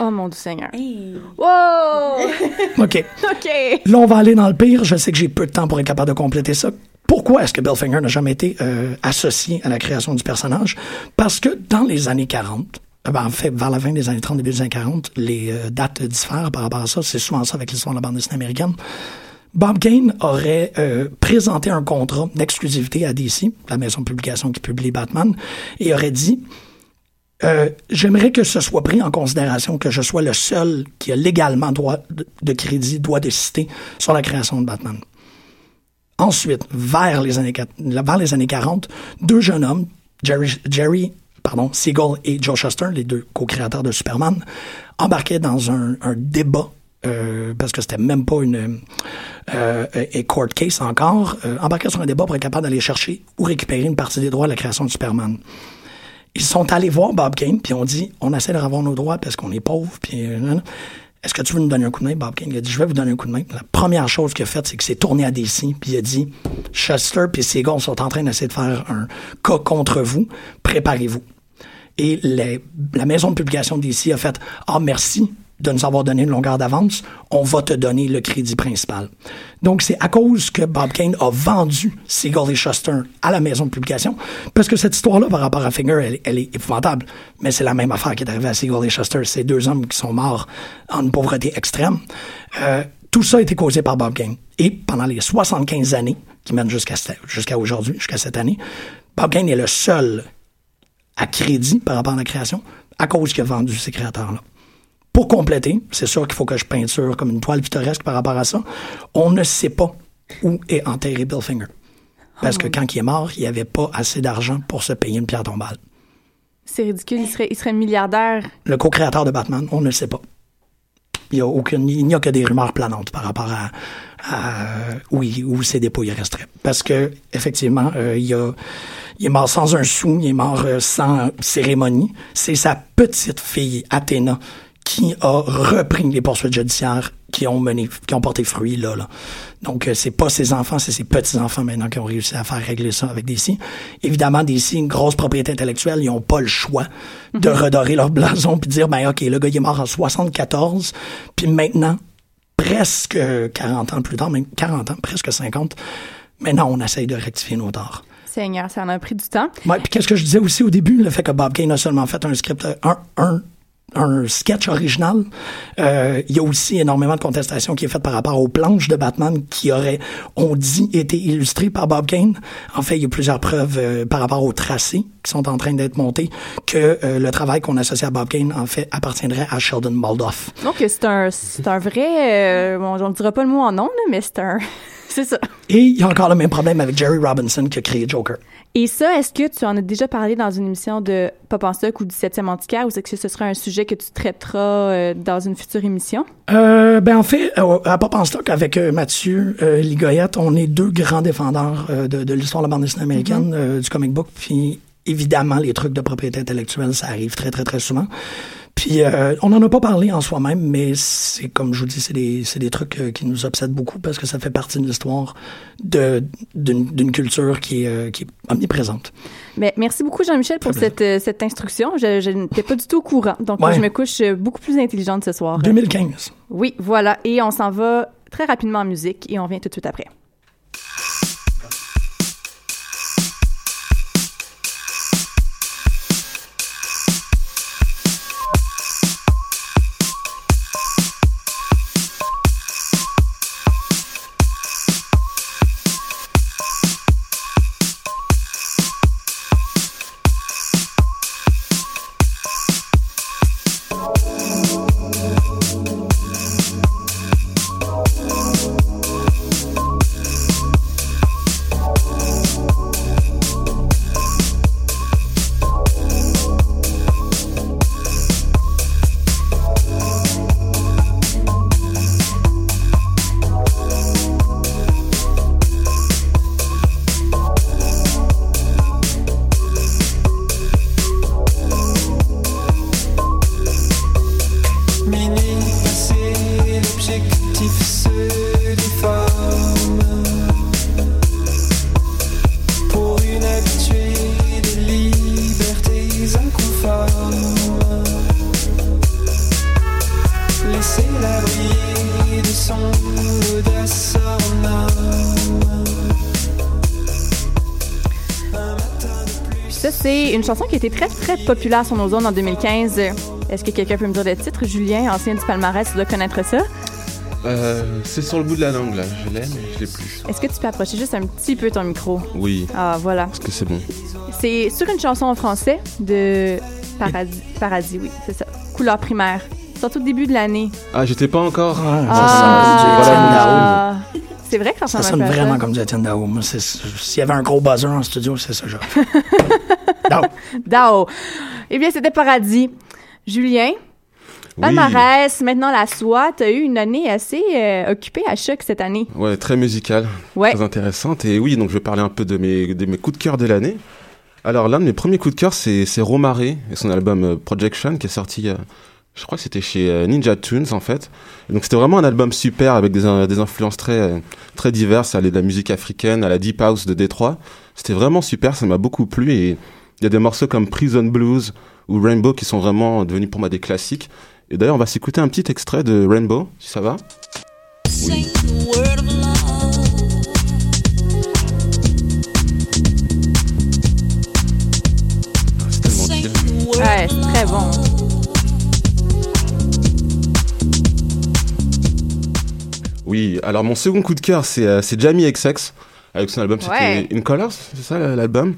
Oh mon Dieu Seigneur. Wow! OK. OK. Là, on va aller dans le pire. Je sais que j'ai peu de temps pour être capable de compléter ça. Pourquoi est-ce que Bill Finger n'a jamais été euh, associé à la création du personnage? Parce que dans les années 40, euh, ben, en fait, vers la fin des années 30, début des années 40, les euh, dates diffèrent par rapport à ça. C'est souvent ça avec l'histoire de la bande dessinée américaine. Bob Kane aurait euh, présenté un contrat d'exclusivité à DC, la maison de publication qui publie Batman, et aurait dit euh, J'aimerais que ce soit pris en considération que je sois le seul qui a légalement droit de, crédit, droit de citer sur la création de Batman. Ensuite, vers les années, les années 40, deux jeunes hommes, Jerry, Jerry pardon, Siegel et Joe Shuster, les deux co-créateurs de Superman, embarquaient dans un, débat, euh, parce que c'était même pas une euh, et court case encore, euh, embarquaient sur un débat pour être capable d'aller chercher ou récupérer une partie des droits de la création de Superman. Ils sont allés voir Bob Kane, puis ont dit, on essaie de revoir nos droits parce qu'on est pauvre, puis... euh, est-ce que tu veux nous donner un coup de main, Bob Kane? Il a dit, je vais vous donner un coup de main. La première chose qu'il a faite, c'est qu'il s'est tourné à DC, puis il a dit, Shuster puis Seagull sont en train d'essayer de faire un cas contre vous, préparez-vous. Et la maison de publication DC a fait, ah, merci de nous avoir donné une longueur d'avance, on va te donner le crédit principal. Donc, c'est à cause que Bob Kane a vendu Seagull et Shuster à la maison de publication, parce que cette histoire-là, par rapport à Finger, elle, est épouvantable. Mais c'est la même affaire qui est arrivée à Seagull et Shuster. Ces deux hommes qui sont morts en une pauvreté extrême. Euh, tout ça a été causé par Bob Kane. Et pendant les 75 années qui mènent jusqu'à jusqu'à aujourd'hui, jusqu'à cette année, Bob Kane est le seul à crédit par rapport à la création à cause qu'il a vendu ces créateurs-là. Pour compléter, c'est sûr qu'il faut que je peinture comme une toile pittoresque par rapport à ça. On ne sait pas où est enterré Bill Finger. Parce que quand il est mort, il n'y avait pas assez d'argent pour se payer une pierre tombale. C'est ridicule. Il serait, il serait milliardaire. Le co-créateur de Batman, on ne le sait pas. Il n'y a, aucune, il n'y a que des rumeurs planantes par rapport à, à où, il- où ses dépôts y resteraient. Parce que, effectivement, euh, il, a, il est mort sans un sou, il est mort euh, sans cérémonie. C'est sa petite fille, Athéna, qui a repris les poursuites judiciaires qui ont mené, qui ont porté fruit là. là. Donc, euh, c'est pas ses enfants, c'est ses petits-enfants maintenant qui ont réussi à faire régler ça avec DC. Évidemment, DC, une grosse propriété intellectuelle, ils ont pas le choix de redorer leur blason puis de dire, ben, OK, le gars, il est mort en 74, puis maintenant, presque 40 ans plus tard, même 40 ans, presque 50, maintenant, on essaye de rectifier nos torts. Seigneur, ça en a pris du temps. Ouais, puis qu'est-ce que je disais aussi au début, le fait que Bob Kane a seulement fait un script, euh, un, un, un sketch original. Euh, il y a aussi énormément de contestations qui est faite par rapport aux planches de Batman qui auraient, on dit, été illustrées par Bob Kane. En fait, il y a plusieurs preuves euh, par rapport aux tracés qui sont en train d'être montés que euh, le travail qu'on associe à Bob Kane, en fait, appartiendrait à Sheldon Moldoff. Donc, c'est un, c'est un vrai. euh, bon, on ne dira pas le mot en nom, mais c'est un. c'est ça. Et il y a encore le même problème avec Jerry Robinson qui a créé Joker. Et ça, est-ce que tu en as déjà parlé dans une émission de Pop en stock ou du 7e antiquaire ou est-ce que ce sera un sujet que tu traiteras euh, dans une future émission? Euh, ben en fait, euh, à Pop en stock avec Mathieu euh, Ligoyette, on est deux grands défendeurs de, de l'histoire de la bande dessinée américaine, euh, du comic book. Puis évidemment, les trucs de propriété intellectuelle, ça arrive très très très souvent. Puis euh, on n'en a pas parlé en soi-même, mais c'est comme je vous dis, c'est des, c'est des trucs euh, qui nous obsèdent beaucoup parce que ça fait partie de l'histoire de, d'une, culture qui est, euh, qui est omniprésente. Mais merci beaucoup, Jean-Michel, pour cette, euh, cette instruction. Je, je n'étais pas du tout au courant. Donc, Ouais. je me couche beaucoup plus intelligente ce soir. 2015. Oui, voilà. Et on s'en va très rapidement en musique et on revient tout de suite après. Chanson qui a été très, très populaire sur nos zones en 2015. Est-ce que quelqu'un peut me dire le titre? Julien, ancien du palmarès, tu dois connaître ça. Euh, c'est sur le bout de la langue là, je l'ai mais je l'ai plus. Est-ce que tu peux approcher juste un petit peu ton micro? Oui. Ah, voilà. Est-ce que c'est bon C'est sur une chanson en français de Paradis. Paradis, oui, c'est ça. Couleur primaire. Sorti au début de l'année. Ah, j'étais pas encore. Ah, c'est vrai que ça Ça sonne vraiment ça. comme du Étienne Dao. S'il y avait un gros buzzer en studio, c'est ça, genre. Dao. Eh bien, c'était Paradis. Julien, palmarès, maintenant la soie. T'as eu une année assez euh, occupée à choc cette année. Ouais, très musicale, Ouais. très intéressante. Et oui, donc je vais parler un peu de mes, de mes coups de cœur de l'année. Alors l'un de mes premiers coups de cœur, c'est Romare et son album euh, Projection qui est sorti, euh, je crois que c'était chez Ninja Tunes en fait. Et donc c'était vraiment un album super avec des, des influences très, très diverses. Ça allait de la musique africaine à la deep house de Détroit. C'était vraiment super, ça m'a beaucoup plu et il y a des morceaux comme Prison Blues ou Rainbow qui sont vraiment devenus pour moi des classiques. Et d'ailleurs, on va s'écouter un petit extrait de Rainbow, si ça va. Ouais, c'est très bon. Oui, alors mon second coup de cœur, c'est euh, c'est Jamie XX avec son album, c'était Ouais. In Colors, c'est ça l'album?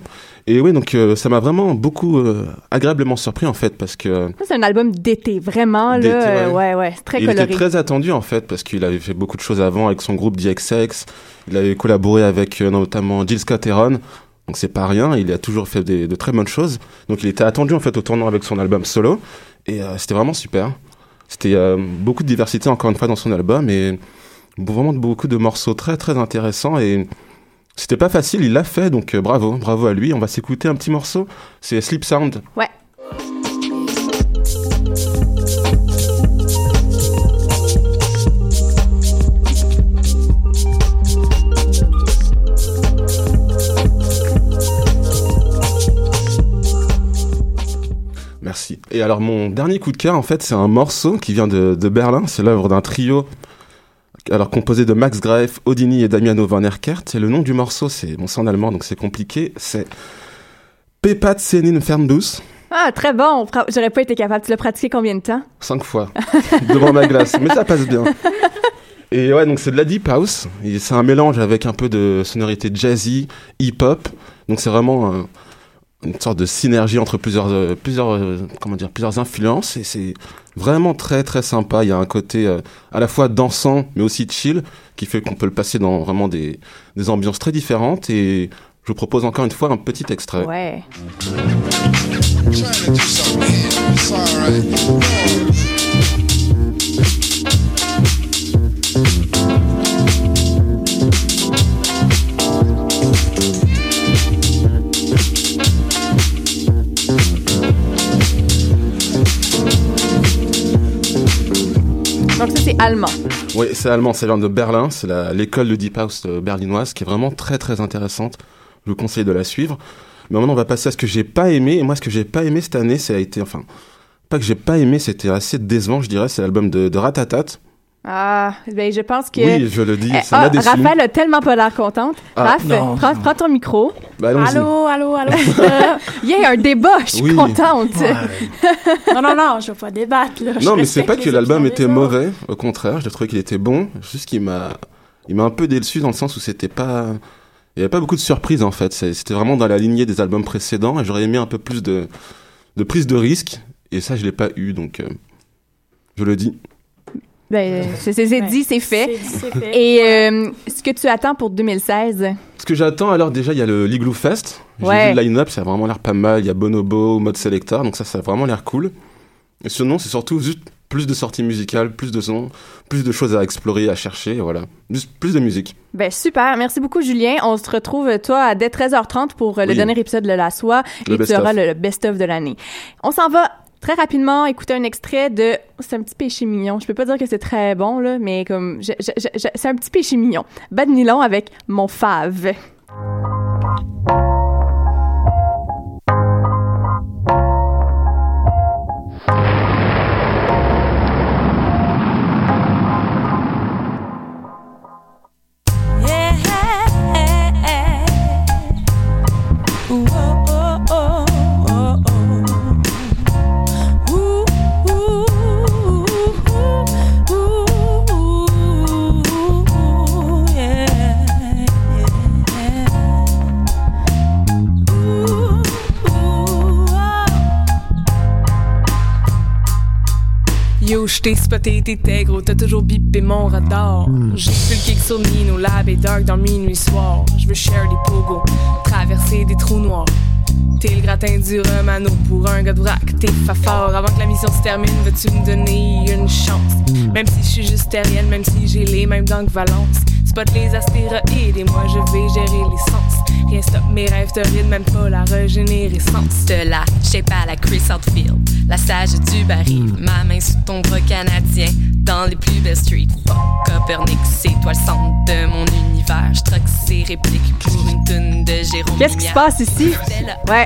Et oui, donc euh, ça m'a vraiment beaucoup euh, agréablement surpris en fait parce que c'est un album d'été, vraiment, là. Euh, ouais. ouais, ouais, c'est très il coloré. était très attendu en fait parce qu'il avait fait beaucoup de choses avant avec son groupe DXX, il avait collaboré avec euh, notamment Jill Scott Heron. Donc c'est pas rien, il a toujours fait des- de très bonnes choses. Donc il était attendu en fait au tournant avec son album solo et c'était vraiment super. C'était beaucoup de diversité encore une fois dans son album et vraiment beaucoup de morceaux très très intéressants et c'était pas facile, il l'a fait donc euh, bravo, bravo à lui. On va s'écouter un petit morceau, c'est Sleep Sound. Ouais. Merci. Et alors mon dernier coup de cœur en fait c'est un morceau qui vient de, de Berlin, c'est l'œuvre d'un trio alors composé de Max Greif, Odini et Damiano van Erkert. Et le nom du morceau c'est bon c'est en allemand donc c'est compliqué, c'est Pepat Senin Fernbus. Ah, très bon. J'aurais pas été capable. Tu l'as pratiqué combien de temps? cinq fois devant ma glace, mais ça passe bien. Et ouais, donc c'est de la deep house. C'est un mélange avec un peu de sonorité jazzy, hip-hop. Donc c'est vraiment euh, une sorte de synergie entre plusieurs, euh, plusieurs, euh, comment dire, plusieurs influences. Et c'est vraiment très très sympa. Il y a un côté euh, à la fois dansant, mais aussi chill, qui fait qu'on peut le passer dans vraiment des, des ambiances très différentes. Et je vous propose encore une fois un petit extrait. Ouais. Donc, ça, c'est allemand. Oui, c'est allemand, ça vient de Berlin, c'est l'école de Deep House euh, berlinoise qui est vraiment très très intéressante. Je vous conseille de la suivre. Mais maintenant, on va passer à ce que j'ai pas aimé. Et moi, ce que j'ai pas aimé cette année, ça a été, enfin, pas que j'ai pas aimé, c'était assez décevant, je dirais, c'est l'album de, de Ratatat. Ah, ben, je pense que. Oui, je le dis, Eh, ça m'a ah, déçu. Raphaël a tellement pas l'air contente. Ah, Raph, non. prends, prends ton micro. Bah, allons-y. Allô, allô, allô. Il y a un débat, je suis Oui. contente. non, non, non, je vais pas débattre, là. Je Non, mais c'est pas que l'album était mauvais, au contraire, je trouvais qu'il était bon, juste qu'il m'a, il m'a un peu déçu dans le sens où c'était pas, il y avait pas beaucoup de surprises en fait, c'était vraiment dans la lignée des albums précédents et j'aurais aimé un peu plus de, de prise de risque et ça je l'ai pas eu donc, euh, je le dis. Ben, c'est dit, c'est fait. Et euh, ce que tu attends pour 2016? Ce que j'attends alors déjà il y a le Ligloo Fest, j'ai Ouais. vu le line-up, ça a vraiment l'air pas mal, il y a Bonobo, Mode Selector, donc ça ça a vraiment l'air cool. Et sinon c'est surtout juste plus de sorties musicales, plus de sons, plus de choses à explorer, à chercher, voilà, juste plus de musique. Ben, super. Merci beaucoup, Julien. On se retrouve, toi, à dès 13h30 pour euh, le Oui. dernier épisode de La Soie. Le et tu auras le, le best-of de l'année. On s'en va très rapidement écouter un extrait de... C'est un petit péché mignon. Je peux pas dire que c'est très bon, là, mais comme... je- c'est un petit péché mignon. Bad Nylon avec Mon Fave. Ooh. Yo, j't'ai spoté, t'étais gros, t'as toujours bipé mon radar. J'ai plus le kick sur Nino Lab et Dark dans minuit soir. J'veux share des pogos, traverser des trous noirs. T'es le gratin du Romano pour un gars de vrac, t'es fa fort. Avant que la mission se termine, veux-tu me donner une chance? Même si je suis juste terrienne, même si j'ai les mêmes dents que Valence. Spot les astéroïdes et moi je vais gérer l'essence. Rien stop mes rêves torrides, même pas la régénérescence. De là, je pas la Chris Outfield, la sage du baril. Ma main sous ton bras canadien, dans les plus belles streets. Fuck Copernic, c'est toi le centre de mon univers. Je troque ces répliques pour une tonne de Jérôme Qu'est-ce qui se passe ici? Ouais.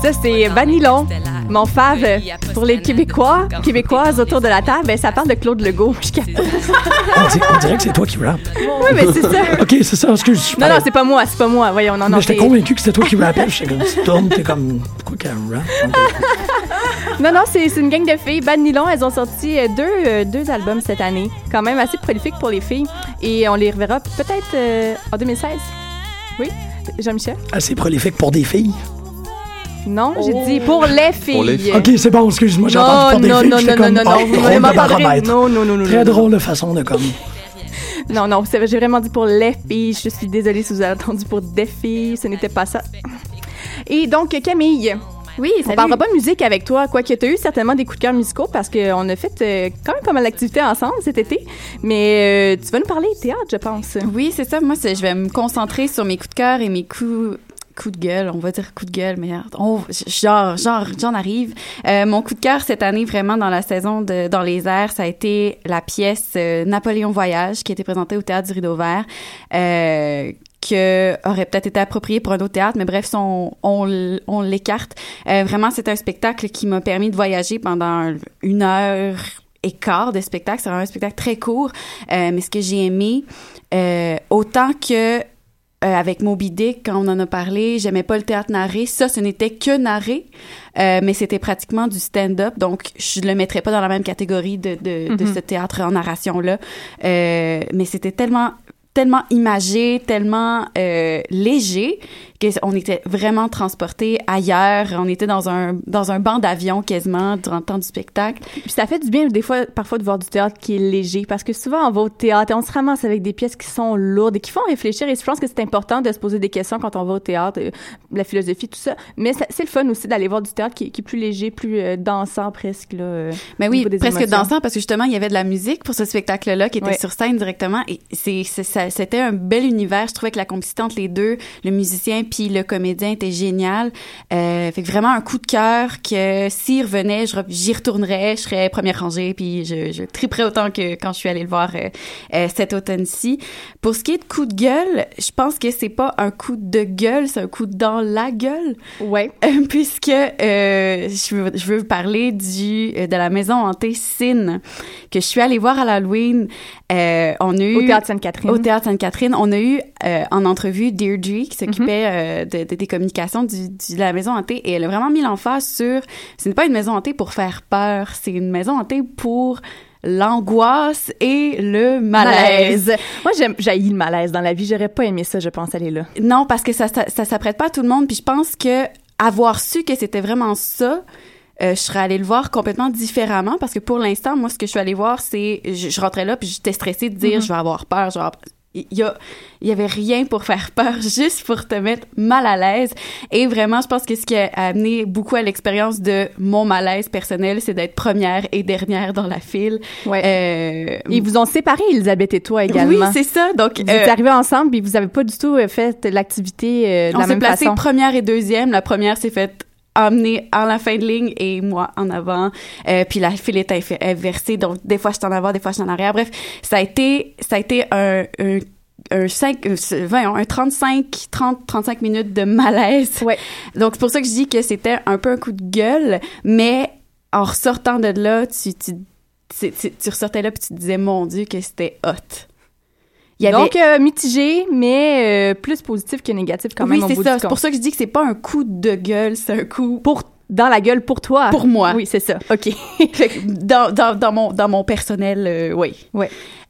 Ça, c'est Vanillon, mon fave pour les Québécois, Québécoises autour de la table. Ben, ça parle de Claude Legault. On, dit- on dirait que c'est toi qui rappe. Oui, mais c'est ça. ok, c'est ça, excuse. Non, non, c'est pas moi, c'est pas moi. Voyons, non, non. Mais j'étais convaincu que c'était toi qui rappais. J'étais comme, tu tournes, t'es comme, pourquoi qu'elle? Ok. Non, non, c'est une gang de filles. Bad Nylon, elles ont sorti euh, deux, euh, deux albums cette année. Quand même assez prolifiques pour les filles. Et on les reverra peut-être euh, en 2016. Oui? Jean-Michel? Assez prolifique pour des filles. Non, j'ai dit pour les filles. Ok, c'est bon, excuse-moi, j'ai Non, entendu pour des non, filles. non, non, comme, non, oh, non, baromètre. Non, non, non, non, Très non, drôle de façon de comme. Non, non, j'ai vraiment dit pour les filles. Je suis désolée si vous avez entendu pour des filles. Ce n'était pas ça. Et donc, Camille. Oui, On salut. parlera pas musique avec toi, quoique tu as eu certainement des coups de cœur musicaux parce qu'on a fait euh, quand même pas mal d'activités ensemble cet été. Mais euh, tu vas nous parler théâtre, je pense. Oui, c'est ça. Moi, je vais me concentrer sur mes coups de cœur et mes coups coups de gueule, on va dire coups de gueule, mais on, genre, genre, j'en arrive. Euh, mon coup de cœur cette année, vraiment dans la saison de Dans les airs, ça a été la pièce euh, Napoléon Voyage qui a été présentée au Théâtre du Rideau Vert. Euh, que aurait peut-être été approprié pour un autre théâtre, mais bref, on, on, l- on l'écarte. Euh, vraiment, c'est un spectacle qui m'a permis de voyager pendant une heure et quart de spectacle. C'est vraiment un spectacle très court, euh, mais ce que j'ai aimé, euh, autant que euh, avec Moby Dick, quand on en a parlé, j'aimais pas le théâtre narré. Ça, ce n'était que narré, euh, mais c'était pratiquement du stand-up. Donc, je le mettrais pas dans la même catégorie de, de, de Mhm. ce théâtre en narration-là. Euh, mais c'était tellement tellement imagé, tellement euh, léger qu'on était vraiment transporté ailleurs. On était dans un dans un banc d'avion quasiment durant le temps du spectacle. Puis ça fait du bien des fois parfois de voir du théâtre qui est léger parce que souvent on va au théâtre et on se ramasse avec des pièces qui sont lourdes et qui font réfléchir et je pense que c'est important de se poser des questions quand on va au théâtre, euh, la philosophie tout ça. Mais c'est le fun aussi d'aller voir du théâtre qui, qui est plus léger, plus euh, dansant presque là. euh, Mais au oui, niveau des presque émotions. dansant parce que justement il y avait de la musique pour ce spectacle-là qui était sur scène directement et c'est c'était un bel univers. Je trouvais que la complicité entre les deux, le musicien puis le comédien était génial. Euh, fait que vraiment un coup de cœur que s'il revenait, j'y retournerais, je serais première rangée puis je, je triperais autant que quand je suis allée le voir euh, euh, cet automne-ci. Pour ce qui est de coup de gueule, je pense que c'est pas un coup de gueule, c'est un coup dans la gueule. Ouais. puisque euh, je, veux, je veux parler du de la maison hantée Sin que je suis allée voir à l'Halloween. On a eu Au Théâtre Sainte-Catherine. Au théâtre Sainte-Catherine, on a eu en entrevue Deirdre qui s'occupait euh, de, de- des communications du, du- de la maison hantée et elle a vraiment mis l'emphase sur ce n'est pas une maison hantée pour faire peur, c'est une maison hantée pour l'angoisse et le malaise. Moi, j'aime, j'haïs le malaise dans la vie. J'aurais pas aimé ça, je pense, aller là. Non, parce que ça, ça, ça s'apprête pas à tout le monde. Puis je pense que avoir su que c'était vraiment ça, euh, je serais allée le voir complètement différemment. Parce que pour l'instant, moi, ce que je suis allée voir, c'est je, je rentrais là puis j'étais stressée de dire Mhm. je vais avoir peur, je vais avoir il y a il y avait rien pour faire peur juste pour te mettre mal à l'aise et vraiment je pense que ce qui a amené beaucoup à l'expérience de mon malaise personnel c'est d'être première et dernière dans la file Ouais. Ils vous ont séparés, Elisabeth et toi également. oui c'est ça donc Vous euh, êtes arrivés ensemble puis vous avez pas du tout euh, fait l'activité euh, de on la s'est même placé façon. première et deuxième. La première s'est faite emmener en la fin de ligne et moi en avant. Euh, puis la file est inversée, donc des fois je suis en avant, des fois je suis en arrière. Bref, ça a été, ça a été un, un un 5, euh, c'est- voyons, un 35, 30, 35 minutes de malaise. Ouais. Donc, c'est pour ça que je dis que c'était un peu un coup de gueule, mais en ressortant de là, tu, tu, tu, tu- tu ressortais là puis tu te disais, mon Dieu, que c'était hot. Il y avait- Donc euh, mitigé, mais euh, plus positif que négatif quand même. oui, c'est ça. C'est pour ça que je dis que c'est pas un coup de gueule, c'est un coup pour dans la gueule pour toi. Pour moi. Oui, c'est ça. Ok. Dans, dans, dans mon dans mon personnel, euh, oui.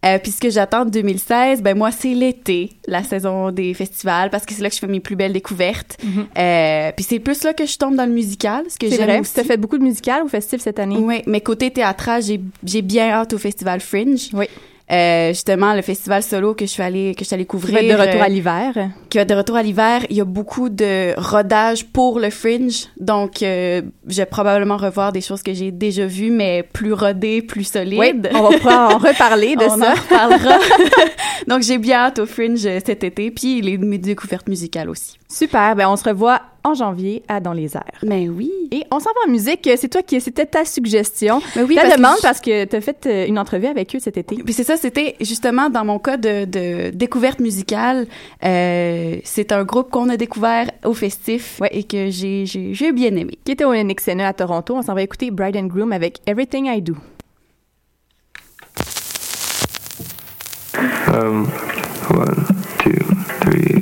Euh, puis ce que j'attends de 2016, ben moi, c'est l'été, la saison des festivals, parce que c'est là que je fais mes plus belles découvertes. Euh, puis c'est plus là que je tombe dans le musical, ce que j'aime aussi. Tu as fait beaucoup de musical au festival cette année? Oui, mais côté théâtral, j'ai bien hâte au festival Fringe. Oui. Euh, justement, le festival solo que je suis allée que je suis allée Qui couvrir. va être de retour euh, à l'hiver. qui va être de retour à l'hiver. Il y a beaucoup de rodage pour le Fringe. Donc, euh, je vais probablement revoir des choses que j'ai déjà vues, mais plus rodées, plus solides. Oui, on va pouvoir en reparler de On ça. en reparlera. Donc, j'ai bien hâte au Fringe euh, cet été. Puis, les, mes découvertes musicales aussi. Super, ben on se revoit en janvier à Dans les airs. Ben oui. Et on s'en va en musique. C'est toi qui, c'était ta suggestion. Ben oui, ta parce que demande je- parce que tu as fait euh, une entrevue avec eux cet été. Puis c'est ça, c'était justement dans mon cas de, de découverte musicale. Euh, c'est un groupe qu'on a découvert au festif et que j'ai bien aimé. Qui était au NXNE à Toronto. On s'en va écouter Bride and Groom avec Everything I Do. Um, one, two, three,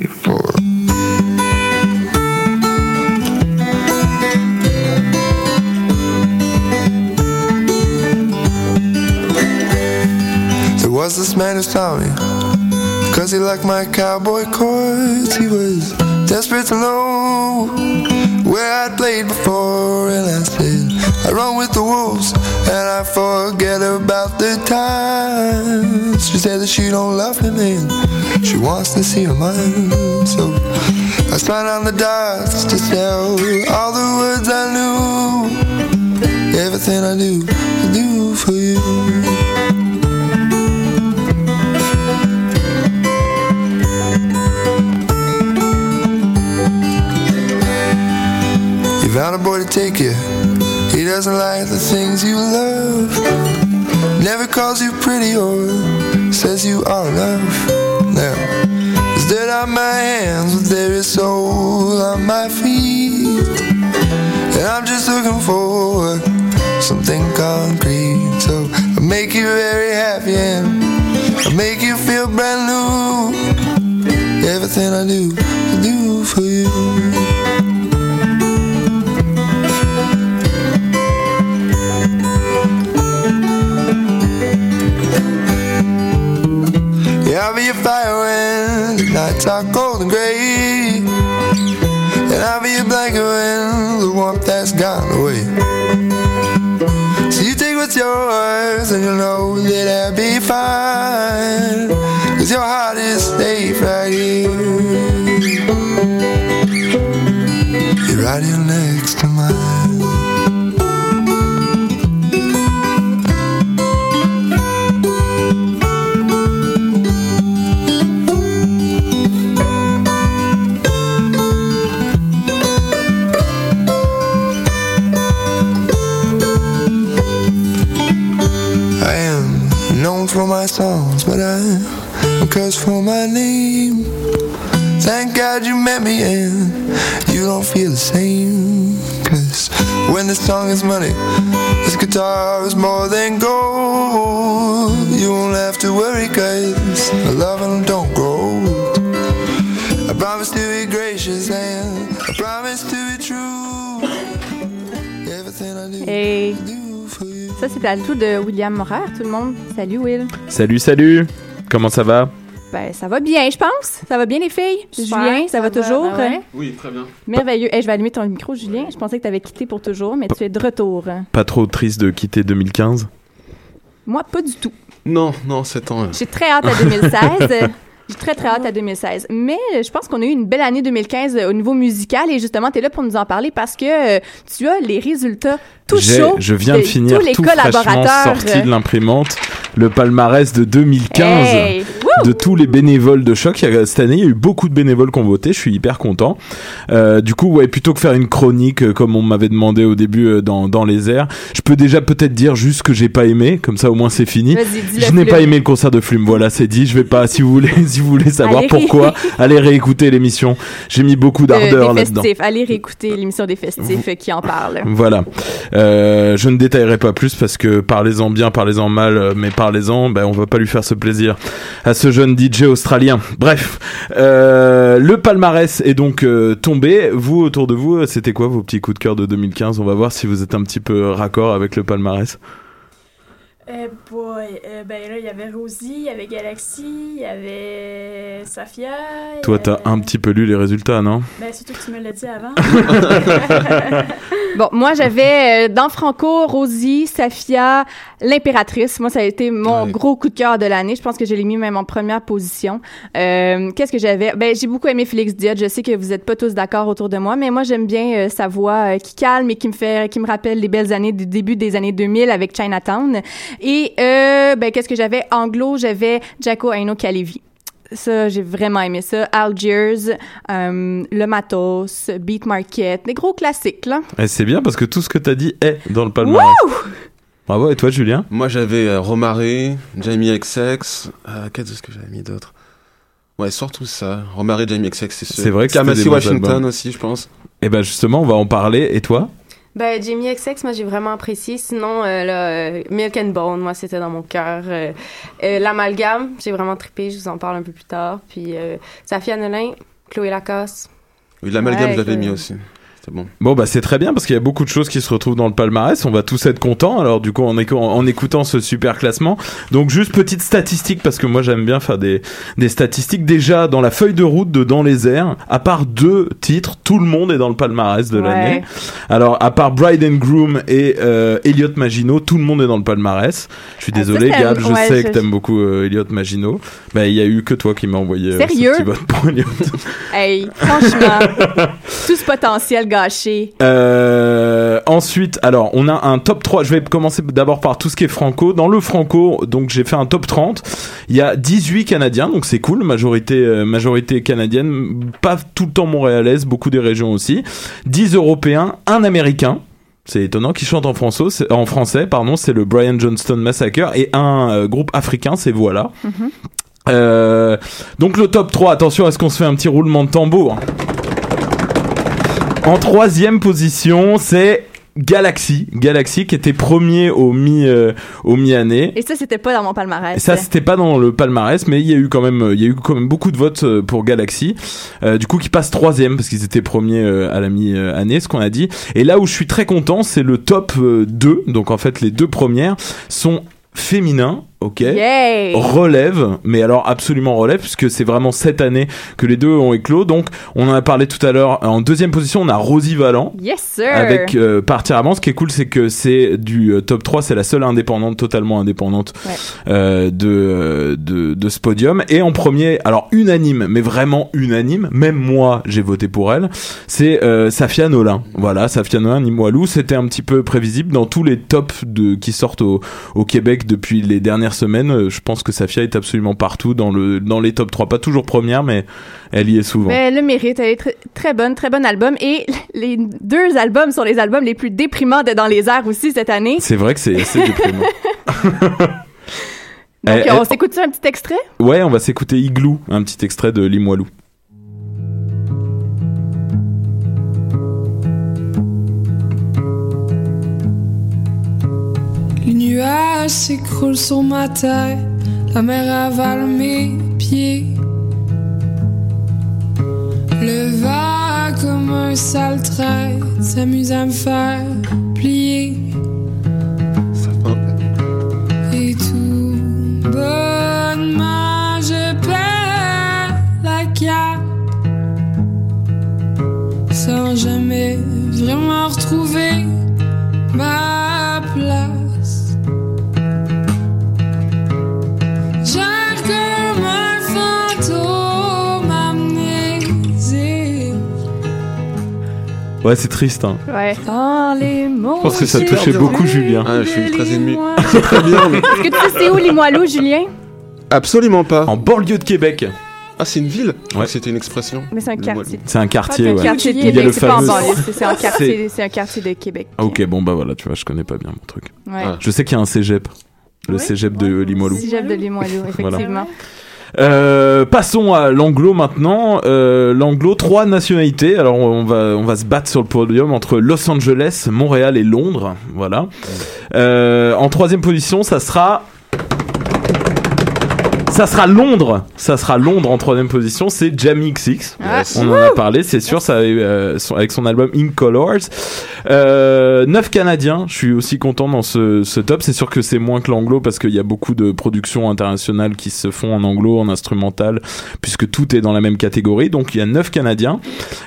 was this man who saw me? Cause he liked my cowboy chords He was desperate to know Where I'd played before. And I said I run with the wolves And I forget about the times. She said that she don't love him and She wants to see him mine So I signed on the dots to sell All the words I knew. Everything I do, I do for you found a boy to take you. He doesn't like the things you love. Never calls you pretty or says you are enough. Now, there's dirt on my hands, but there is soul on my feet. And I'm just looking for something concrete. So I make you very happy and I make you feel brand new. Everything I do, I do for you. Your fire when the nights are cold and gray. And I'll be your blanket when the warmth has gone away. So you take what's yours and you'll know that I'll be fine. Cause your heart is safe right here. You're right here next for my songs, but I am cursed for my name. Thank God you met me and you don't feel the same. Cause when the song is money, this guitar is more than gold. You won't have to worry cause my love and don't grow. I promise to be gracious and I promise to be true. Everything I do. Et ça, c'était tout de William Morer, tout le monde. Salut, Will. Salut, salut. Comment ça va? Ben, ça va bien, je pense. Ça va bien, les filles? Super, Julien, ça, va, toujours? ben ouais. Oui, très bien. Merveilleux. Hey, je vais allumer ton micro, Julien. Je pensais que tu avais quitté pour toujours, mais tu es de retour. Pas trop triste de quitter 2015 Moi, pas du tout. Non, non, c'est temps. J'ai très hâte à 2016. J'ai très, très hâte à 2016. Mais je pense qu'on a eu une belle année 2015 euh, au niveau musical et justement, tu es là pour nous en parler parce que euh, tu as les résultats tout chauds Je viens de finir tous les tout collaborateurs. sorti de l'imprimante le palmarès de 2015 Hey! de tous les bénévoles de choc. Cette année, il y a eu beaucoup de bénévoles qui ont voté. Je suis hyper content. Euh, du coup, ouais, plutôt que faire une chronique euh, comme on m'avait demandé au début euh, dans, dans les airs, je peux déjà peut-être dire juste que j'ai pas aimé. Comme ça, au moins, c'est fini. Je n'ai pas aimé le concert de Flume. Voilà, c'est dit. Je vais pas. Si vous voulez, si vous voulez savoir Allez, pourquoi, allez réécouter l'émission. J'ai mis beaucoup de- d'ardeur là-dedans. Allez réécouter l'émission des festifs euh, qui en parle. Voilà. Euh, je ne détaillerai pas plus parce que parlez-en bien, parlez-en mal, euh, mais parlez-en, ben on va pas lui faire ce plaisir à ce jeune DJ australien. Bref, euh, le palmarès est donc tombé. Vous autour de vous, c'était quoi vos petits coups de cœur de 2015 On va voir si vous êtes un petit peu raccord avec le palmarès. Eh boy, euh, ben là, il y avait Rosie, il y avait Galaxy, il y avait Safia. Toi, avait- t'as un petit peu lu les résultats, non? Ben, surtout que tu me l'as dit avant. Bon, moi, j'avais euh, dans Franco, Rosie, Safia, l'impératrice. Moi, ça a été mon gros coup de cœur de l'année. Je pense que je l'ai mis même en première position. Euh, Qu'est-ce que j'avais? Ben, j'ai beaucoup aimé Félix Diot. Je sais que vous n'êtes pas tous d'accord autour de moi, mais moi, j'aime bien euh, sa voix euh, qui calme et qui me fait, qui me rappelle les belles années du début des années 2000 avec Chinatown. Et, euh, ben, qu'est-ce que j'avais? Anglo, j'avais Jaco Aino Kalevi. Ça, j'ai vraiment aimé ça. Algiers, euh, Le Matos, Beat Market, des gros classiques, là. Eh, C'est bien parce que tout ce que t'as dit est dans le palmarès. Bravo, et toi, Julien? Moi, j'avais euh, Romare, Jamie XX. Euh, Qu'est-ce que j'avais mis d'autre? Ouais, surtout ça. Romare, Jamie XX, c'est sûr. C'est vrai que Kamasi Washington albums. aussi, je pense. Eh ben justement, on va en parler. Et toi? Ben, Jamie XX, moi, j'ai vraiment apprécié. Sinon, euh, là, euh, Milk and Bone, moi, c'était dans mon cœur. Euh, euh, L'amalgame, j'ai vraiment trippé. Je vous en parle un peu plus tard. Puis, euh, Safia Nolin, Chloé Lacasse. Oui, l'amalgame, Ouais, je l'avais mis aussi. Bon. Bon bah c'est très bien parce qu'il y a beaucoup de choses qui se retrouvent dans le palmarès. On va tous être contents. Alors du coup en, éco- en écoutant ce super classement. Donc juste petite statistique parce que moi j'aime bien faire des des statistiques. Déjà dans la feuille de route de Dans les airs, à part deux titres, tout le monde est dans le palmarès de Ouais. l'année. Alors à part Bride and Groom et euh, Elliot Maginot, tout le monde est dans le palmarès. Je suis Ah, désolé Gab, je ouais, sais je- que t'aimes beaucoup euh, Elliot Maginot. Bah il y a eu que toi qui m'as envoyé euh, ce petit vote pour Elliot. Hey, franchement, tout ce potentiel gâché. Euh, ensuite, alors, on a un top 3. Je vais commencer d'abord par tout ce qui est franco. Dans le franco, donc j'ai fait un top 30. Il y a 18 Canadiens, donc c'est cool. Majorité, euh, majorité canadienne. Pas tout le temps montréalaise, beaucoup des régions aussi. 10 Européens, un Américain. C'est étonnant qui chante en français, c'est- en français, pardon, c'est le Brian Johnston Massacre et un euh, groupe africain, c'est voilà. Euh, donc le top 3, attention, est-ce qu'on se fait un petit roulement de tambour? En troisième position, c'est Galaxy. Galaxy qui était premier au mi euh, au mi-année. Et ça, c'était pas dans mon palmarès. Ça, c'était pas dans le palmarès, mais il y a eu quand même, il y a eu quand même beaucoup de votes euh, pour Galaxy. Euh, du coup, qui passe troisième parce qu'ils étaient premiers à la mi-année, ce qu'on a dit. Et là où je suis très content, c'est le top euh, 2. Donc en fait, les deux premières sont féminins. Ok. Yay! Relève, mais alors absolument relève, puisque c'est vraiment cette année que les deux ont éclos. Donc, on en a parlé tout à l'heure. En deuxième position, on a Rosie. Yes, sir! Avec euh, Partir avant, ce qui est cool, c'est que c'est du euh, top 3, c'est la seule indépendante, totalement indépendante Ouais. euh, de, de, de ce podium. Et en premier, alors unanime, mais vraiment unanime, même moi j'ai voté pour elle, c'est euh, Safia Nolin. Voilà, Safia Nolin, Nimoilou, c'était un petit peu prévisible dans tous les tops de, qui sortent au, au Québec depuis les dernières semaines. euh, Je pense que Safia est absolument partout dans, le, dans les top 3, pas toujours première, mais elle y est souvent. Mais elle le mérite. Elle est très, très bonne, très bon album. Et les deux albums sont les albums les plus déprimants de Dans les airs aussi cette année. C'est vrai que c'est déprimant. Donc, Eh, on eh, s'écoute un petit extrait? Ouais, on va s'écouter Igloo, un petit extrait de Limoilou. Nuages s'écroulent sur ma tête, la mer avale mes pieds. Le vent comme un sale trait s'amuse à me faire plier. Et tout bonnement je perds la cape sans jamais vraiment retrouver ma Ouais, c'est triste, hein. Ouais. Je pense que ça touchait beaucoup Julien. Ah, je suis très ému. C'est très bien, mais. Est-ce que tu sais c'est où Limoilou, Julien? Absolument pas. En banlieue de Québec. Ah, c'est une ville? Ouais. C'était une expression. Mais c'est un Le quartier. C'est un quartier, C'est un ouais. quartier de Il y a Québec, le c'est pas en fameux- banlieue, c'est- c'est un quartier, c'est un quartier de Québec. Ah, ok, bon bah voilà, tu vois, je connais pas bien mon truc. Ouais. Ah. Je sais qu'il y a un cégep. Le cégep de Limoilou. Cégep de Limoilou, effectivement. Euh, passons à l'anglo maintenant. Euh, l'anglo, trois nationalités. Alors on va on va se battre sur le podium entre Los Angeles, Montréal et Londres. Voilà. Euh, en troisième position, ça sera Ça sera Londres. Ça sera Londres en troisième position. C'est Jamie XX. Ah. Yes. On en a parlé, c'est sûr. Ça, euh, son- avec son album In Colors. Euh, 9 Canadiens. Je suis aussi content dans ce, ce top. C'est sûr que c'est moins que l'anglo parce qu'il y a beaucoup de productions internationales qui se font en anglo, en instrumental, puisque tout est dans la même catégorie. Donc il y a 9 Canadiens.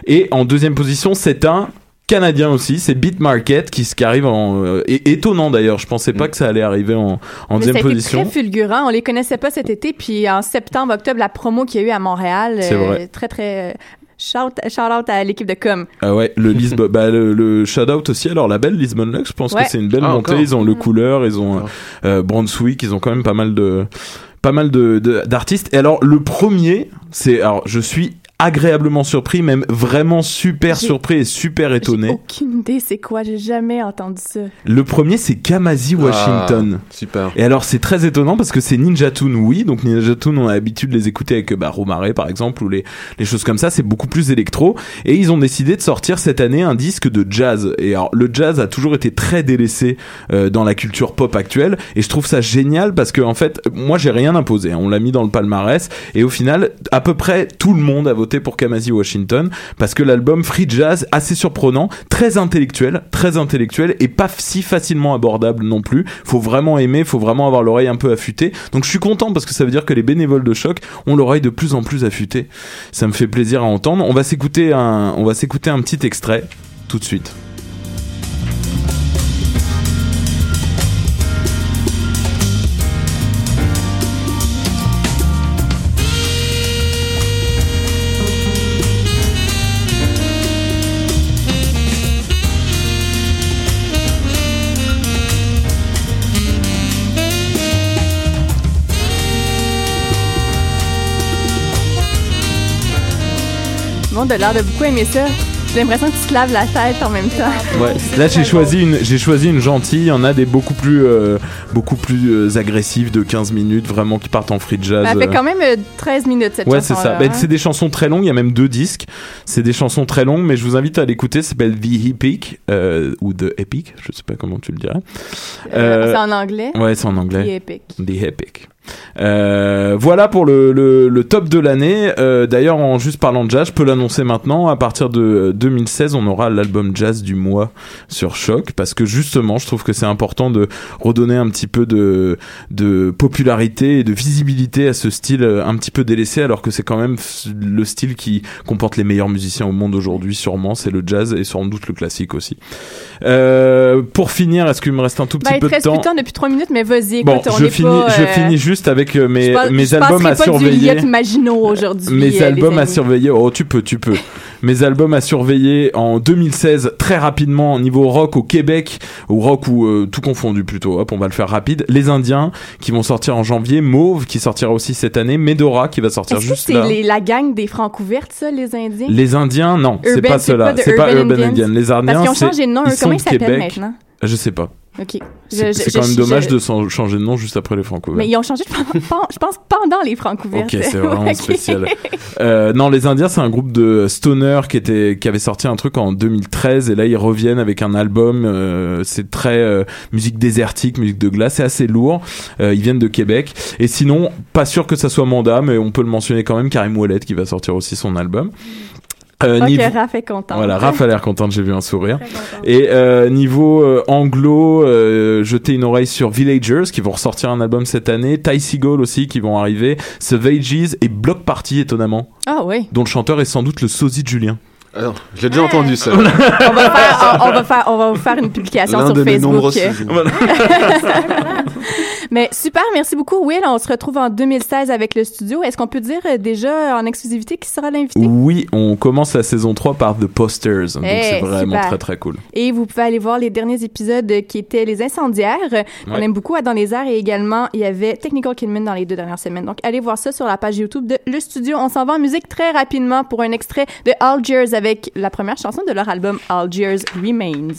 Et en deuxième position, c'est un canadien aussi, c'est Beat Market qui, qui arrive en euh, étonnant d'ailleurs. Je pensais pas que ça allait arriver en, en Mais ça deuxième position. très fulgurant. On les connaissait pas cet été. Puis en septembre, octobre, la promo qu'il y a eu à Montréal, C'est euh, vrai. très, très... euh, Shout, shout out à l'équipe de com. Ah ouais, le Lisbon, bah le, le shout out aussi. Alors la belle Lisbon Lux, je pense Ouais. que c'est une belle Ah, montée. encore. Ils ont le couleur, ils ont euh, Brunswick, ils ont quand même pas mal de pas mal de de- d'artistes. Et alors le premier, c'est alors je suis agréablement surpris, même vraiment super surpris et super étonné. Aucune idée c'est quoi. J'ai jamais entendu ça. Le premier, c'est Kamasi Washington. Ah, super. Et alors, c'est très étonnant parce que c'est Ninja Tune, oui. Donc, Ninja Tune, on a l'habitude de les écouter avec bah, Romare, par exemple, ou les, les choses comme ça. C'est beaucoup plus électro. Et ils ont décidé de sortir cette année un disque de jazz. Et alors, le jazz a toujours été très délaissé euh, dans la culture pop actuelle. Et je trouve ça génial parce que, en fait, moi, j'ai rien imposé. hein. On l'a mis dans le palmarès. Et au final, à peu près tout le monde a voté pour Kamasi Washington parce que l'album Free Jazz, assez surprenant, très intellectuel, très intellectuel et pas si facilement abordable non plus. Faut vraiment aimer, faut vraiment avoir l'oreille un peu affûtée. Donc je suis content parce que ça veut dire que les bénévoles de choc ont l'oreille de plus en plus affûtée. Ça me fait plaisir à entendre. On va s'écouter un, on va s'écouter un petit extrait tout de suite. A l'air de beaucoup aimer ça. J'ai l'impression que tu te laves la tête en même temps. Ouais. Là j'ai choisi une, j'ai choisi une gentille. Il y en a des beaucoup plus, euh, beaucoup plus euh, agressives de 15 minutes, vraiment qui partent en free jazz. Mais elle fait euh. quand même euh, 13 minutes cette Ouais, c'est chanson ça. Ben, c'est des chansons très longues. Il y a même deux disques. C'est des chansons très longues, mais je vous invite à l'écouter. Ça s'appelle The Epic euh, ou The Epic. Je sais pas comment tu le dirais. Euh, c'est en anglais? Ouais, c'est en anglais. The Epic. The Epic. Euh, voilà pour le, le, le top de l'année. Euh, D'ailleurs, en juste parlant de jazz, je peux l'annoncer maintenant. À partir de euh, 2016, on aura l'album jazz du mois sur Choc parce que justement, je trouve que c'est important de redonner un petit peu de, de popularité et de visibilité à ce style euh, un petit peu délaissé, alors que c'est quand même le style qui comporte les meilleurs musiciens au monde aujourd'hui. Sûrement, c'est le jazz et sans doute le classique aussi. Euh, pour finir, est-ce qu'il me reste un tout petit il peu te de reste temps plus de temps depuis 3 minutes, mais vas-y, Bon, je finis, je euh, finis juste avec euh, mes, pas- mes albums à pas du surveiller. Juliette Maginot aujourd'hui. Mes albums à surveiller. Oh, tu peux, tu peux. Mes albums à surveiller en 2016, très rapidement, au niveau rock au Québec, ou rock ou euh, tout confondu plutôt. Hop, on va le faire rapide. Les Indiens qui vont sortir en janvier, Mauve qui sortira aussi cette année, Medora qui va sortir que juste c'est là. les- la gang des francs ouvertes, ça, les Indiens? Les Indiens, non, c'est pas c'est cela. C'est pas Urban? Indians? Les Parce Indiens, qu'ils ont c'est- changé de nom, eux. ils Comment sont ils de s'appellent maintenant? Je sais pas. OK. C'est quand même dommage je- de changer de nom juste après les franco Mais ils ont changé, de- je pense, pendant les francs ouvertes. Ok, c'est vraiment spécial. Euh, non, les Indiens, c'est un groupe de stoner qui était, qui avait sorti un truc en 2013 et là ils reviennent avec un album. euh, c'est très euh, musique désertique, musique de glace, c'est assez lourd. Euh, ils viennent de Québec et sinon, pas sûr que ça soit Manda, mais on peut le mentionner quand même. Karim Ouellet qui va sortir aussi son album. Euh, Ok, niveau- Raph est content. Voilà, Raph a l'air contente, j'ai vu un sourire. Et euh, niveau euh, anglo, euh, jetez une oreille sur Villagers qui vont ressortir un album cette année, Ty Seagull aussi qui vont arriver, Savages et Block Party étonnamment, Ah oui. dont le chanteur est sans doute le sosie de Julien. Alors, j'ai déjà entendu ça. On va, faire, on, on va faire, on va vous faire une publication L'un sur de Facebook. nombreux. Mais super, merci beaucoup, Will. On se retrouve en 2016 avec le studio. Est-ce qu'on peut dire euh, déjà en exclusivité qui sera l'invité? Oui, on commence la saison 3 par The Posters, donc Eh, c'est vraiment super. très très cool. Et vous pouvez aller voir les derniers épisodes qui étaient les incendiaires. On aime beaucoup à Dans les airs et également il y avait Technical Kidman dans les deux dernières semaines. Donc allez voir ça sur la page YouTube de Le Studio. On s'en va en musique très rapidement pour un extrait de Algiers avec la première chanson de leur album Algiers Remains.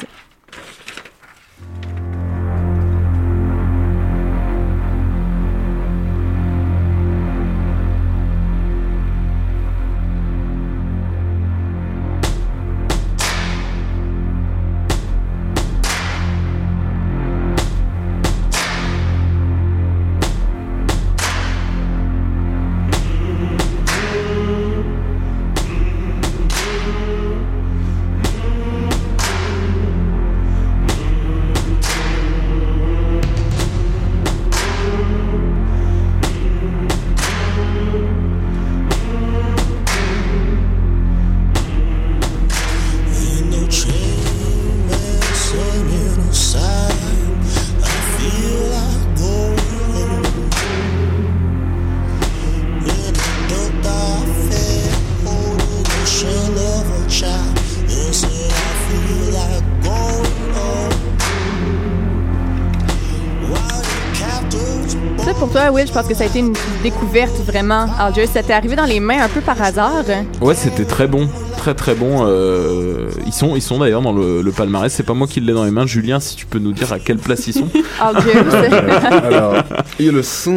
Will, je pense que ça a été une découverte vraiment. Algiers, ça t'est arrivé dans les mains un peu par hasard? Ouais, c'était très bon, très très bon. euh, ils sont, ils sont d'ailleurs dans le, le palmarès. C'est pas moi qui l'ai dans les mains. Julien, si tu peux nous dire à quelle place ils sont. Algiers. Alors, il y a le son.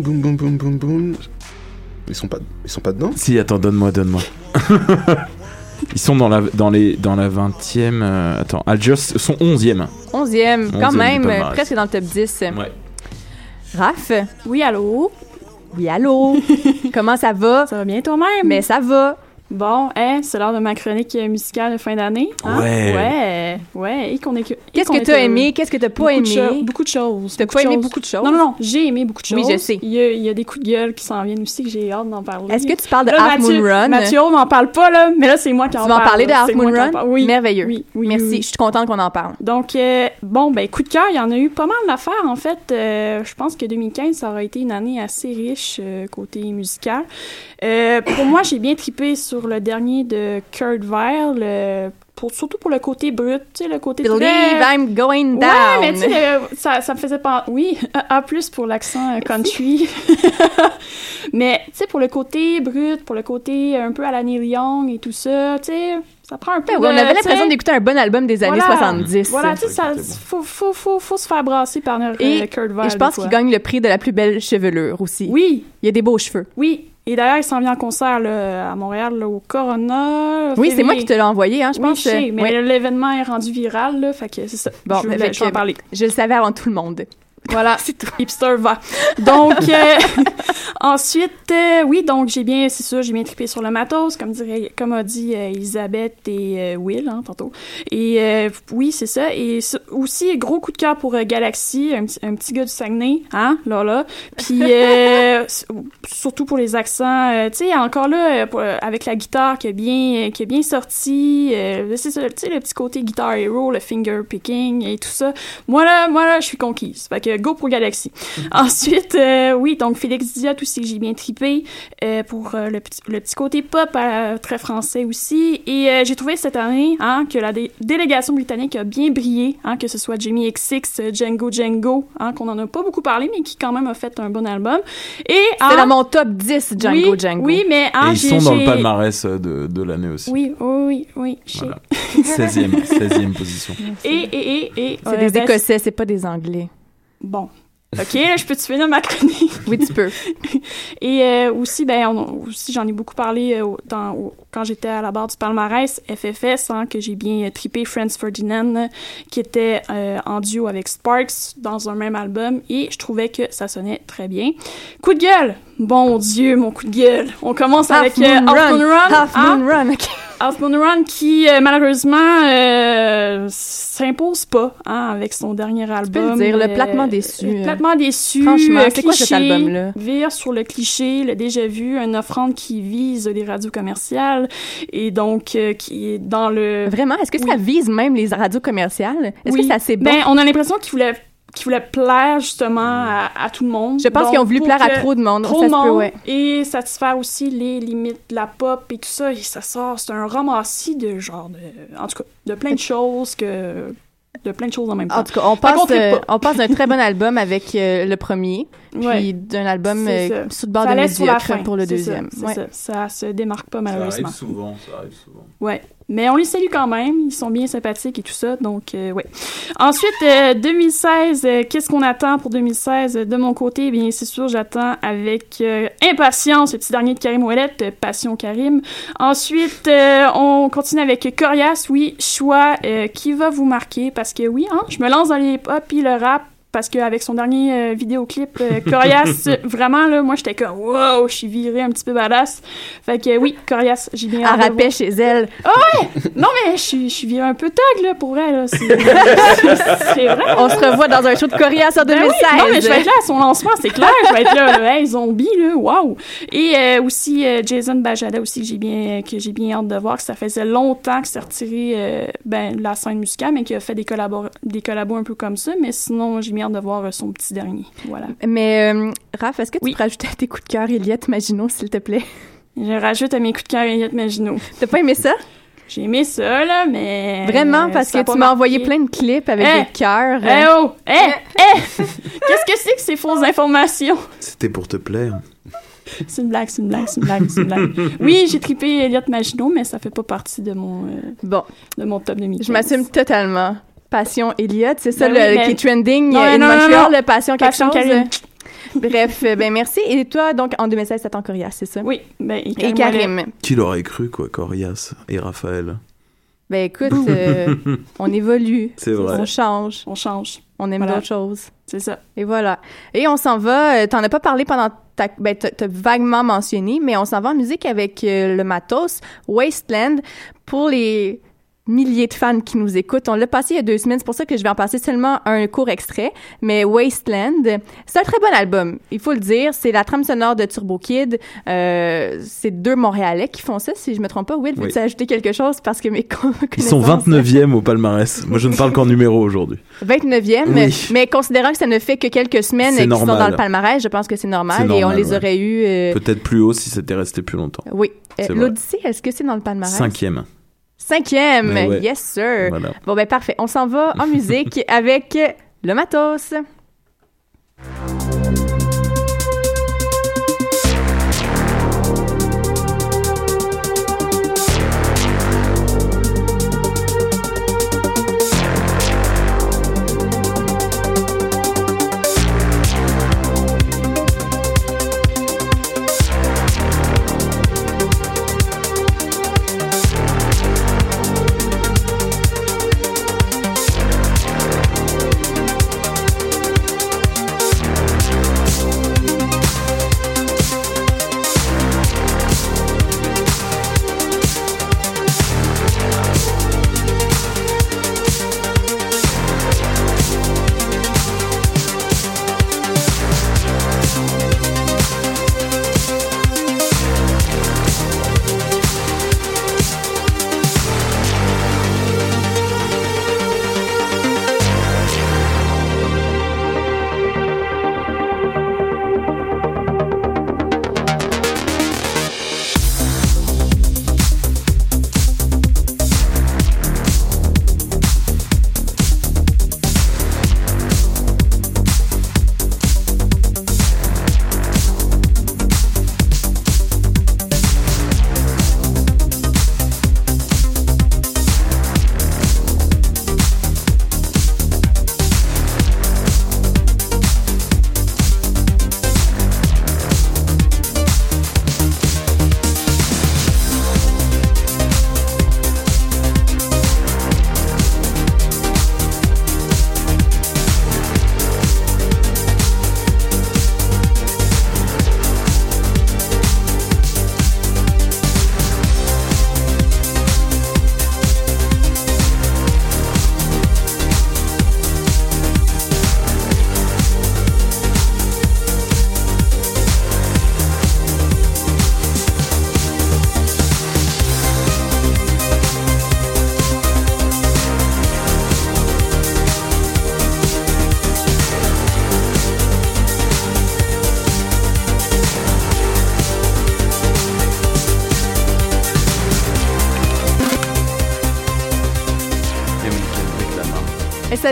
Boum, boum, boum, boum, boum. Ils sont pas, ils sont pas dedans? Si, attends, donne-moi, donne-moi. Ils sont dans la, dans les, dans la 20e. euh, attends, Algiers sont 11e. 11e, quand 11e du même, presque dans le top 10. Ouais. Raph? Oui, allô? Oui, allô? Comment ça va? Ça va bien toi-même? Mais ça va. Bon, hein, c'est l'heure de ma chronique euh, musicale de fin d'année. hein? Ouais. Ouais, ouais. Et qu'on est Qu'est-ce qu'on que t'as heureux. aimé? Qu'est-ce que t'as pas Beaucoup de aimé? cho- beaucoup de choses. T'as pas de aimé choses. beaucoup de choses? Non, non, non. J'ai aimé beaucoup de choses. Oui, je sais. Il y a, il y a des coups de gueule qui s'en viennent aussi que j'ai hâte d'en parler. Est-ce que tu parles de Là, Half Mathieu- Moon Run? Mathieu m'en parle pas, là, mais là, c'est moi qui Tu en vas parle. en parler de. Half Moon Run? Oui. Merveilleux. Oui, oui, Merci. oui. Je suis contente qu'on en parle. Donc, euh, bon, ben, coup de cœur, il y en a eu pas mal d'affaires, en fait. Euh, je pense que 2015, ça aura été une année assez riche euh, côté musical. Euh, pour moi, j'ai bien tripé sur le dernier de Kurt Vile, euh, pour, surtout pour le côté brut, tu sais, le côté Believe très- I'm going down. Ouais, mais tu sais, le- ça, ça me faisait pas... Oui, A plus pour l'accent euh, country. mais, tu sais, pour le côté brut, pour le côté un peu à la Neil Young et tout ça, tu sais, ça prend un peu Ouais, de... on avait l'impression d'écouter un bon album des années voilà. 70. Voilà, tu sais, ça, faut, faut, faut, faut se faire brasser par euh, Et, Kurt Vile. et je pense qu'il gagne le prix de la plus belle chevelure aussi. Oui. Il y a des beaux cheveux. Oui. Et d'ailleurs, il s'en vient en concert là, à Montréal là, au Corona. Oui, c'est moi qui te l'ai envoyé, hein, je Oui, pense. je sais, mais Oui. l'événement est rendu viral, là, fait que c'est ça. Bon, je voulais en parler. Je le savais avant tout le monde. Voilà, c'est tout. Hipster va. Donc, euh, ensuite, euh, oui, donc j'ai bien, c'est sûr, j'ai bien trippé sur le matos, comme dirait, comme a dit euh, Elisabeth et Will, hein, tantôt. Et oui, c'est ça. Et aussi, gros coup de cœur pour Galaxy, un, petit- un petit gars du Saguenay, hein, là, là. Puis, surtout pour les accents, tu sais, encore là, pour- avec la guitare qui est bien, qui est bien sortie, c'est ça, tu sais, le petit côté guitar hero, le finger picking et tout ça. Moi, là, moi, là, je suis conquise. Fait que go pour Galaxy. Ensuite, euh, oui, donc Félix Diot aussi, j'ai bien trippé euh, pour euh, le, petit, le petit côté pop euh, très français aussi. Et euh, j'ai trouvé cette année hein, que la dé- délégation britannique a bien brillé, hein, que ce soit Jamie XX, Django Django, hein, qu'on en a pas beaucoup parlé, mais qui quand même a fait un bon album. Et C'est hein, dans mon top 10, Django oui, Django. Oui, mais hein, Et ils sont dans le palmarès de, de l'année aussi. Oui, oui, oui, Voilà. 16e, 16e position. Et, et, et, et. C'est euh, des ben, Écossais, c'est pas des Anglais. Bon. OK, là, je peux-tu finir ma chronique? Oui, tu peux. Et euh, aussi, ben, on- aussi, j'en ai beaucoup parlé euh, au- dans, au- quand j'étais à la barre du palmarès, FFS, hein, que j'ai bien euh, trippé Franz Ferdinand, qui était euh, en duo avec Sparks dans un même album, et je trouvais que ça sonnait très bien. Coup de gueule! Bon Dieu, mon coup de gueule! On commence Half avec Moon euh, Half Run. Moon Run. Half? Moon Run, OK. Half Moon Run qui, euh, malheureusement, euh, s'impose pas hein, avec son dernier album. le dire, le euh, platement déçu, le platement déçu. Franchement, c'est quoi cet album-là? Vire sur le cliché, le déjà vu, une offrande qui vise les radios commerciales et donc euh, qui est dans le... Vraiment? Est-ce que ça vise même les radios commerciales? Est-ce que Oui. c'est assez bon? Ben, on a l'impression qu'il voulait qui voulait plaire justement à, à tout le monde. Je pense Donc, qu'ils ont voulu plaire à trop de monde. Trop Ça de se peut, monde ouais. et satisfaire aussi les limites de la pop et tout ça. Et ça sort, c'est un ramassis de genre, de, en tout cas, de plein de choses que de plein de choses en même temps. En tout cas, on passe, euh, on passe d'un très bon album avec euh, le premier, puis Ouais. d'un album euh, ça. sous le bord Ça de médiocre pour le c'est deuxième. ça, Ouais. ça. Ça se démarque pas malheureusement. souvent, ça arrive souvent. Ouais. Mais on les salue quand même. Ils sont bien sympathiques et tout ça. Donc, euh, ouais. Ensuite, euh, 2016, euh, qu'est-ce qu'on attend pour 2016? De mon côté, eh bien, c'est sûr, j'attends avec euh, impatience le petit dernier de Karim Ouellette, euh, Passion Karim. Ensuite, euh, on continue avec Corias. Oui, choix qui va vous marquer? Parce que oui, hein, je me lance dans les hip-hop puis le rap parce qu'avec son dernier euh, vidéoclip, euh, Corias, vraiment, là, moi, j'étais comme, wow, je suis virée un petit peu badass. Fait que oui, Corias, j'ai bien Elle chez elle. Ah ouais! Non, mais je suis, je suis virée un peu tag, là, pour elle. C'est vrai. On se revoit dans un show de Corias en Ben oui, 2016. non, mais je vais être là à son lancement, c'est clair. Je vais être là, là. Hey, zombie, là. Waouh! Et euh, aussi, euh, Jason Bajada aussi, que j'ai bien, que j'ai bien hâte de voir, que ça faisait longtemps que c'est retiré, euh, ben, de la scène musicale, mais qui a fait des collabos, des collabos un peu comme ça. Mais sinon, j'ai de voir euh, son petit dernier. Voilà. Mais, euh, Raph, est-ce que tu pourrais ajouter à tes coups de cœur Eliette Maginot, s'il te plaît? Je rajoute à mes coups de cœur Elliot Maginot. T'as pas aimé ça? J'ai aimé ça, là, mais. Vraiment, parce ça a que tu m'as envoyé plein de clips avec Eh! des cœurs. Eh oh! Eh! Eh! Qu'est-ce que c'est que c'est fausses informations? C'était pour te plaire. C'est une blague, c'est une blague, c'est une blague, c'est une blague. Oui, j'ai trippé Elliot Maginot, mais ça fait pas partie de mon, euh, bon. de mon top 2015. Je m'assume totalement. Passion Elliott, c'est ça Ben le, oui, qui est trending Non, in non, non, Montreal, non. le Passion quelque Passion chose. Karim. Bref, euh, ben merci. Et toi, donc, en 2016, t'attends Corias, c'est ça? Oui, ben, et Et Karim. Qui l'aurait cru, quoi, Corias et Raphaël? Ben écoute, euh, on évolue. C'est vrai. On change. On change. On aime Voilà. d'autres choses. C'est ça. Et voilà. Et on s'en va, euh, t'en as pas parlé pendant ta, ben t'as t'as vaguement mentionné, mais on s'en va en musique avec euh, le matos Wasteland pour les milliers de fans qui nous écoutent. On l'a passé il y a deux semaines, c'est pour ça que je vais en passer seulement un court extrait. Mais Wasteland, c'est un très bon album, il faut le dire. C'est la trame sonore de Turbo Kid. Euh, c'est deux Montréalais qui font ça, si je me trompe pas. Will, Oui. veux-tu ajouter quelque chose? Parce que mes Ils sont connaissances- 29e au palmarès. Moi, je ne parle qu'en numéro aujourd'hui. 29e, Oui. mais considérant que ça ne fait que quelques semaines qu'ils sont normal. dans le palmarès, je pense que c'est normal, et on les ouais. aurait eu. euh, Peut-être plus haut si c'était resté plus longtemps. oui. Euh. L'Odyssée, est-ce que c'est dans le palmarès? Cinquième. Cinquième, ouais. yes sir. Voilà. Bon ben parfait, on s'en va en musique avec le matos.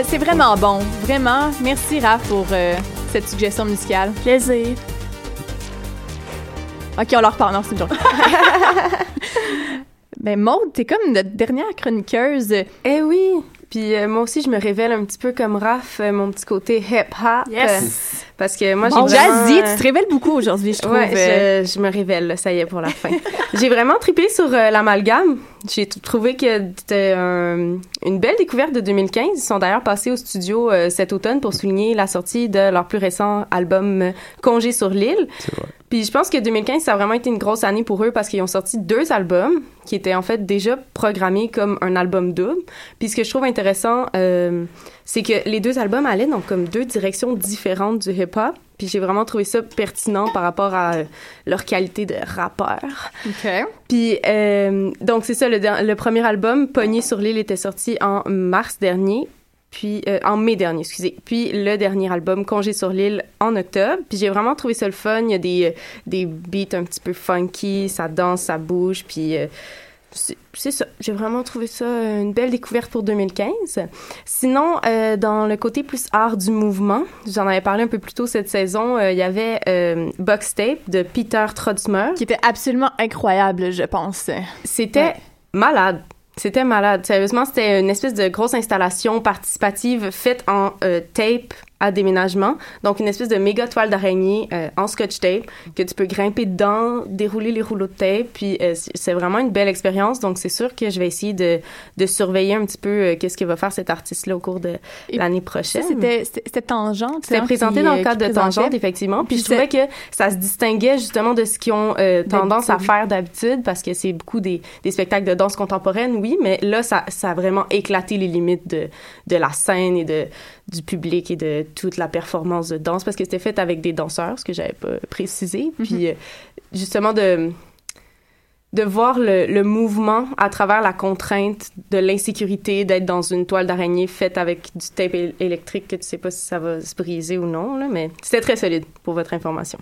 C'est vraiment bon, vraiment. Merci Raph pour euh, cette suggestion musicale. Plaisir. Ok, on leur reparle. Non, c'est une joke. ben Maude, t'es comme notre dernière chroniqueuse. Eh oui. Puis euh, moi aussi, je me révèle un petit peu comme Raph, euh, mon petit côté hip-hop. Yes. Euh, parce que moi, j'ai Bon, vraiment... Jazzy, tu te révèles beaucoup aujourd'hui, je trouve. Ouais, je, je me révèle, ça y est, pour la fin. J'ai vraiment trippé sur euh, l'amalgame. J'ai trouvé que c'était un- une belle découverte de 2015. Ils sont d'ailleurs passés au studio euh, cet automne pour souligner la sortie de leur plus récent album euh, Congé sur l'île. Puis je pense que 2015, ça a vraiment été une grosse année pour eux parce qu'ils ont sorti deux albums qui étaient en fait déjà programmés comme un album double. Puis ce que je trouve intéressant, euh, c'est que les deux albums allaient dans comme deux directions différentes du hip-hop. Puis j'ai vraiment trouvé ça pertinent par rapport à euh, leur qualité de rappeur. OK. Puis, euh, donc, c'est ça, le, premier album, Pogné sur l'île, était sorti en mars dernier. Puis, euh, en mai dernier, excusez. Puis, le dernier album, Congé sur l'île, en octobre. Puis, j'ai vraiment trouvé ça le fun. Il y a des, euh, des beats un petit peu funky, ça danse, ça bouge. Puis, euh, c'est ça. J'ai vraiment trouvé ça une belle découverte pour 2015. Sinon, euh, dans le côté plus art du mouvement, j'en avais parlé un peu plus tôt cette saison, euh, il y avait euh, Box Tape de Peter Trotzmer. Qui était absolument incroyable, je pense. C'était malade. C'était malade. Sérieusement, c'était une espèce de grosse installation participative faite en euh, tape à déménagement. Donc, une espèce de méga toile d'araignée euh, en scotch tape que tu peux grimper dedans, dérouler les rouleaux de tape. Puis, euh, c'est- vraiment une belle expérience. Donc, c'est sûr que je vais essayer de, de surveiller un petit peu euh, qu'est-ce que va faire cet artiste-là au cours de l'année prochaine. C'était Tangente. C'était hein, présenté qui, dans euh, le cadre de. Tangente, effectivement. Puis, Puis je trouvais que ça se distinguait justement de ce qu'ils ont euh, tendance à faire d'habitude, parce que c'est beaucoup des, des spectacles de danse contemporaine, oui, mais là, ça, ça a vraiment éclaté les limites de, de la scène et de, du public et de toute la performance de danse, parce que c'était fait avec des danseurs, ce que j'avais pas précisé. Puis, euh, justement, de de voir le, le mouvement à travers la contrainte de l'insécurité d'être dans une toile d'araignée faite avec du tape électrique que tu sais pas si ça va se briser ou non, là, mais c'était très solide pour votre information.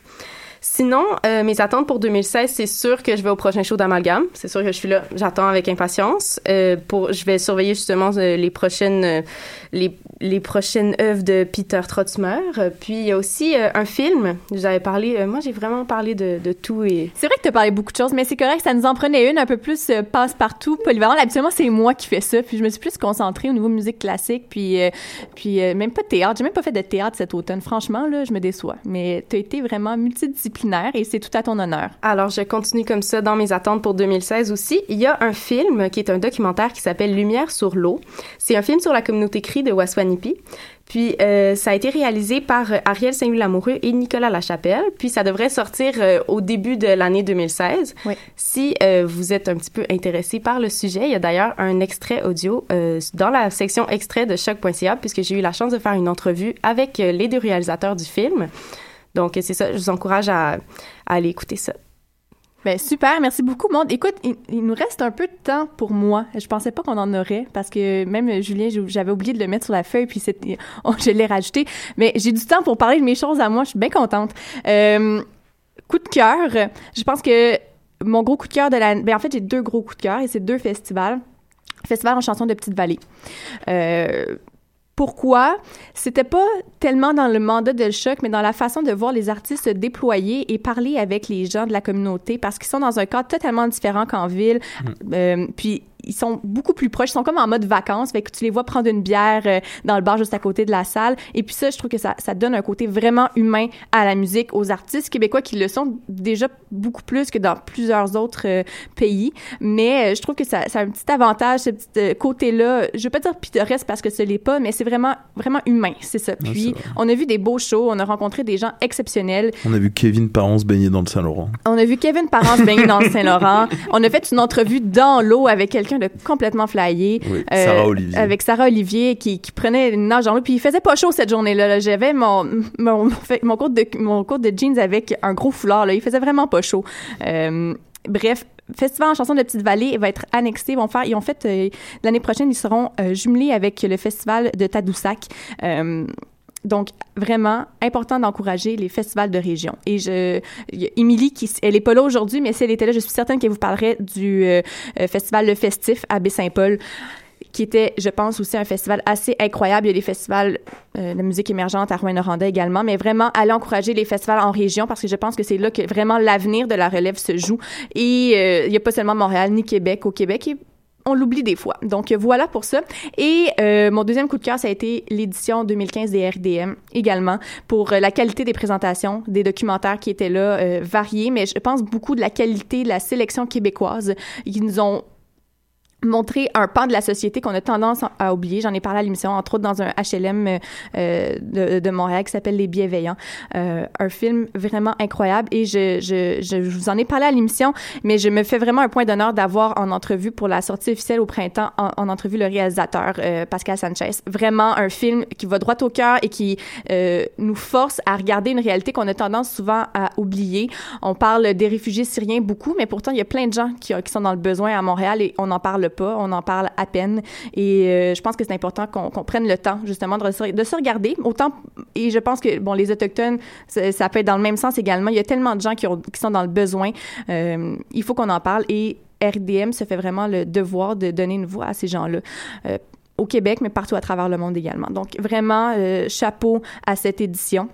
Sinon, euh, mes attentes pour 2016, c'est sûr que je vais au prochain show d'Amalgame. C'est sûr que je suis là, j'attends avec impatience. Euh, je vais surveiller justement euh, les prochaines, les, les prochaines œuvres de Peter Trotzmer. Puis il y a aussi un film. J'avais parlé, moi j'ai vraiment parlé de, de tout et C'est vrai que tu as parlé beaucoup de choses, mais c'est correct, ça nous en prenait une un peu plus passe-partout, polyvalente. Habituellement, c'est moi qui fais ça, puis je me suis plus concentrée au niveau musique classique, puis, puis même pas de théâtre. J'ai même pas fait de théâtre cet automne. Franchement, là, je me déçois. Mais tu as été vraiment multidisciplinaire et c'est tout à ton honneur. Alors, je continue comme ça dans mes attentes pour 2016 aussi. Il y a un film qui est un documentaire qui s'appelle Lumière sur l'eau. C'est un film sur la communauté cri de Waswanipi. Puis, euh, ça a été réalisé par euh, Ariel Saint-Louis-Lamoureux et Nicolas Lachapelle. Puis, ça devrait sortir euh, au début de l'année 2016. Si euh, vous êtes un petit peu intéressé par le sujet, il y a d'ailleurs un extrait audio dans la section extrait de choc.ca, puisque j'ai eu la chance de faire une entrevue avec les deux réalisateurs du film. Donc, c'est ça, je vous encourage à, aller écouter ça. Ben super, merci beaucoup, Monde. Écoute, il, nous reste un peu de temps pour moi. Je pensais pas qu'on en aurait parce que même Julien, j'avais oublié de le mettre sur la feuille puis c'était, je l'ai rajouté. Mais j'ai du temps pour parler de mes choses à moi. Je suis bien contente. Euh, coup de cœur. Je pense que mon gros coup de cœur de la, ben en fait j'ai deux gros coups de cœur et c'est deux festivals. Festival en chanson de Petite Vallée. Euh, pourquoi? C'était pas tellement dans le mandat de choc, mais dans la façon de voir les artistes se déployer et parler avec les gens de la communauté parce qu'ils sont dans un cadre totalement différent qu'en ville. Euh, puis ils sont beaucoup plus proches, ils sont comme en mode vacances, fait que tu les vois prendre une bière euh, dans le bar juste à côté de la salle. Et puis ça, je trouve que ça, ça donne un côté vraiment humain à la musique, aux artistes québécois qui le sont déjà beaucoup plus que dans plusieurs autres euh, pays. Mais euh, je trouve que ça, ça a un petit avantage, ce petit côté-là. Je veux pas dire pittoresque parce que ce l'est pas, mais c'est vraiment, vraiment humain, c'est ça. Puis on a vu des beaux shows, on a rencontré des gens exceptionnels. On a vu Kevin Parent se baigner dans le Saint-Laurent. On a vu Kevin Parent se baigner dans le Saint-Laurent. On a fait une entrevue dans l'eau avec quelqu'un de complètement flyé. Oui, Sarah Olivier. Avec Sarah Olivier qui, qui prenait une nage dans l'eau. Puis il faisait pas chaud cette journée-là. là. J'avais mon, mon, mon, de, mon de jeans avec un gros foulard. Là. Il faisait vraiment pas chaud. Euh, bref. Festival en chanson de Petite Vallée va être annexé. Ils vont faire, ils ont fait euh, l'année prochaine, ils seront euh, jumelés avec le festival de Tadoussac. Euh, donc, vraiment important d'encourager les festivals de région. Et je, il Émilie, qui, elle est pas là aujourd'hui, mais si elle était là, je suis certaine qu'elle vous parlerait du euh, euh, festival Le Festif à Baie-Saint-Paul qui était, je pense, aussi un festival assez incroyable. Il y a des festivals euh, de musique émergente à Rouen-Noranda également, mais vraiment aller encourager les festivals en région parce que je pense que c'est là que vraiment l'avenir de la relève se joue. Et il n'y a pas seulement Montréal ni Québec. Au Québec, et on l'oublie des fois. Donc voilà pour ça. Et euh, mon deuxième coup de cœur, ça a été l'édition 2015 des RDM également pour euh, la qualité des présentations, des documentaires qui étaient là, euh, variés, mais je pense beaucoup de la qualité de la sélection québécoise. Ils nous ont montrer un pan de la société qu'on a tendance à oublier. J'en ai parlé à l'émission, entre autres dans un HLM euh, de, de Montréal qui s'appelle Les Bienveillants. Euh, un film vraiment incroyable et je, je, je, vous en ai parlé à l'émission, mais je me fais vraiment un point d'honneur d'avoir en entrevue pour la sortie officielle au printemps, en, en entrevue le réalisateur euh, Pascal Sanchez. Vraiment un film qui va droit au cœur et qui euh, nous force à regarder une réalité qu'on a tendance souvent à oublier. On parle des réfugiés syriens beaucoup, mais pourtant il y a plein de gens qui, qui sont dans le besoin à Montréal et on n'en parle on en parle à peine. Et euh, je pense que c'est important qu'on prenne le temps justement de, se- de se regarder. Autant, et je pense que bon, les autochtones, ça, peut être dans le même sens également. Il y a tellement de gens qui, ont- qui sont dans le besoin. Euh, il faut qu'on en parle et RDM se fait vraiment le devoir de donner une voix à ces gens-là. Euh, au Québec, mais partout à travers le monde également. Donc, vraiment, chapeau à cette édition.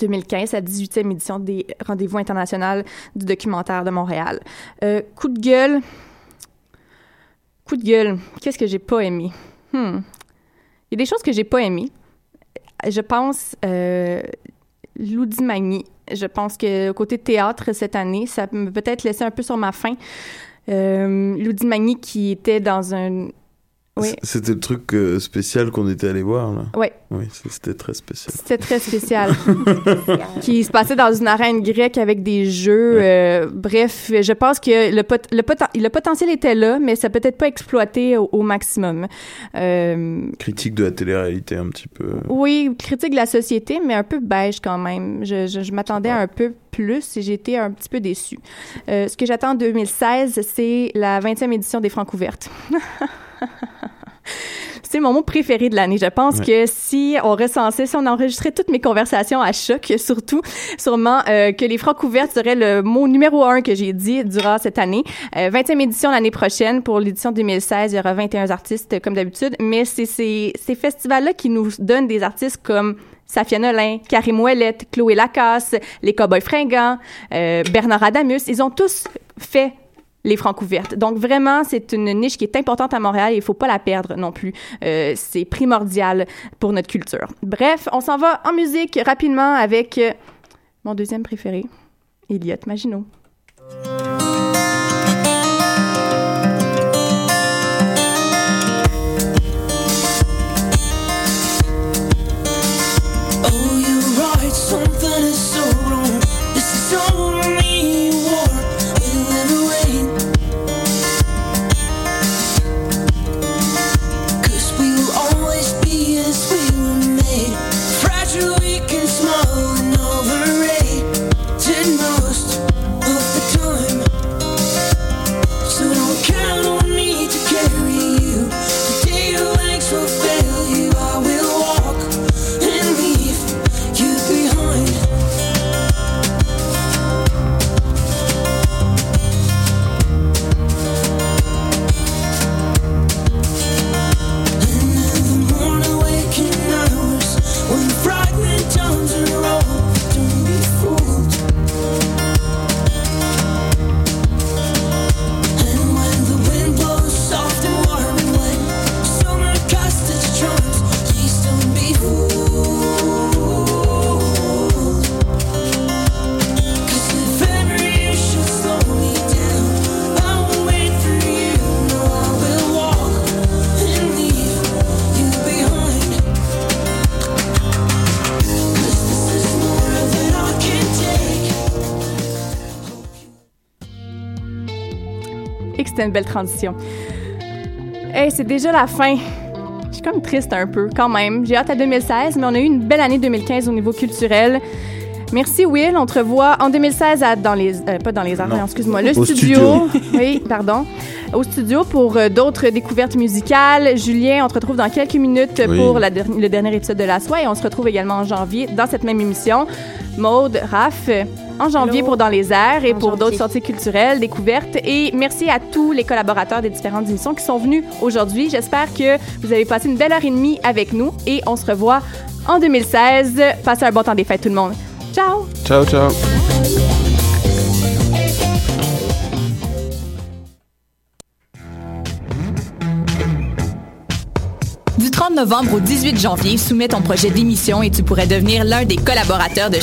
2015, la 18e édition des Rendez-vous internationaux du documentaire de Montréal. Coup de gueule. De gueule. Qu'est-ce que j'ai pas aimé? Hmm. Il y a des choses que j'ai pas aimées. Je pense euh. Je pense que côté théâtre cette année, ça m'a peut-être laissé un peu sur ma faim. Euh, Magny qui était dans un oui. C'était le truc euh, spécial qu'on était allé voir, là. Oui. Oui, c'était très spécial. C'était très spécial. qui se passait dans une arène grecque avec des jeux. Euh, bref, je pense que le, pot le, pot le, potentiel était là, mais ça peut-être pas exploité au, au maximum. Euh, critique de la télé-réalité, un petit peu. Oui, critique de la société, mais un peu beige quand même. Je, je, je m'attendais à un peu plus et été un petit peu déçue. Ce que j'attends en 2016, c'est la 20e édition des Francs ouvertes. c'est mon mot préféré de l'année. Je pense ouais. que si on recensait, si on enregistrait toutes mes conversations à choc, surtout, sûrement euh, que les francs couverts seraient le mot numéro un que j'ai dit durant cette année. Euh, 20e édition l'année prochaine. Pour l'édition 2016, il y aura 21 artistes comme d'habitude. Mais c'est ces, ces festivals-là qui nous donnent des artistes comme Safia Nolin, Karim Ouellette, Chloé Lacasse, les Cowboys Fringants, euh, Bernard Adamus. Ils ont tous fait les francs ouvertes. Donc vraiment, c'est une niche qui est importante à Montréal et il faut pas la perdre non plus. Euh, c'est primordial pour notre culture. Bref, on s'en va en musique rapidement avec mon deuxième préféré, Elliot Maginot. C'était une belle transition. Hey, c'est déjà la fin. Je suis comme triste un peu, quand même. J'ai hâte à 2016, mais on a eu une belle année 2015 au niveau culturel. Merci Will, on te revoit en 2016 à, dans les euh, pas dans les arts, excuse-moi, le Au studio. oui, pardon. Au studio pour euh, d'autres découvertes musicales. Julien, on te retrouve dans quelques minutes Oui. pour la der- le dernier épisode de La Soie et on se retrouve également en janvier dans cette même émission. Maude, Raph, en janvier Hello. pour Dans les airs et En pour d'autres sorties culturelles, découvertes. Et merci à tous les collaborateurs des différentes émissions qui sont venus aujourd'hui. J'espère que vous avez passé une belle heure et demie avec nous et on se revoit en 2016. Passez un bon temps des fêtes tout le monde. Ciao! Ciao, ciao. Du 30 novembre au 18 janvier, soumets ton projet d'émission et tu pourrais devenir l'un des collaborateurs de Choc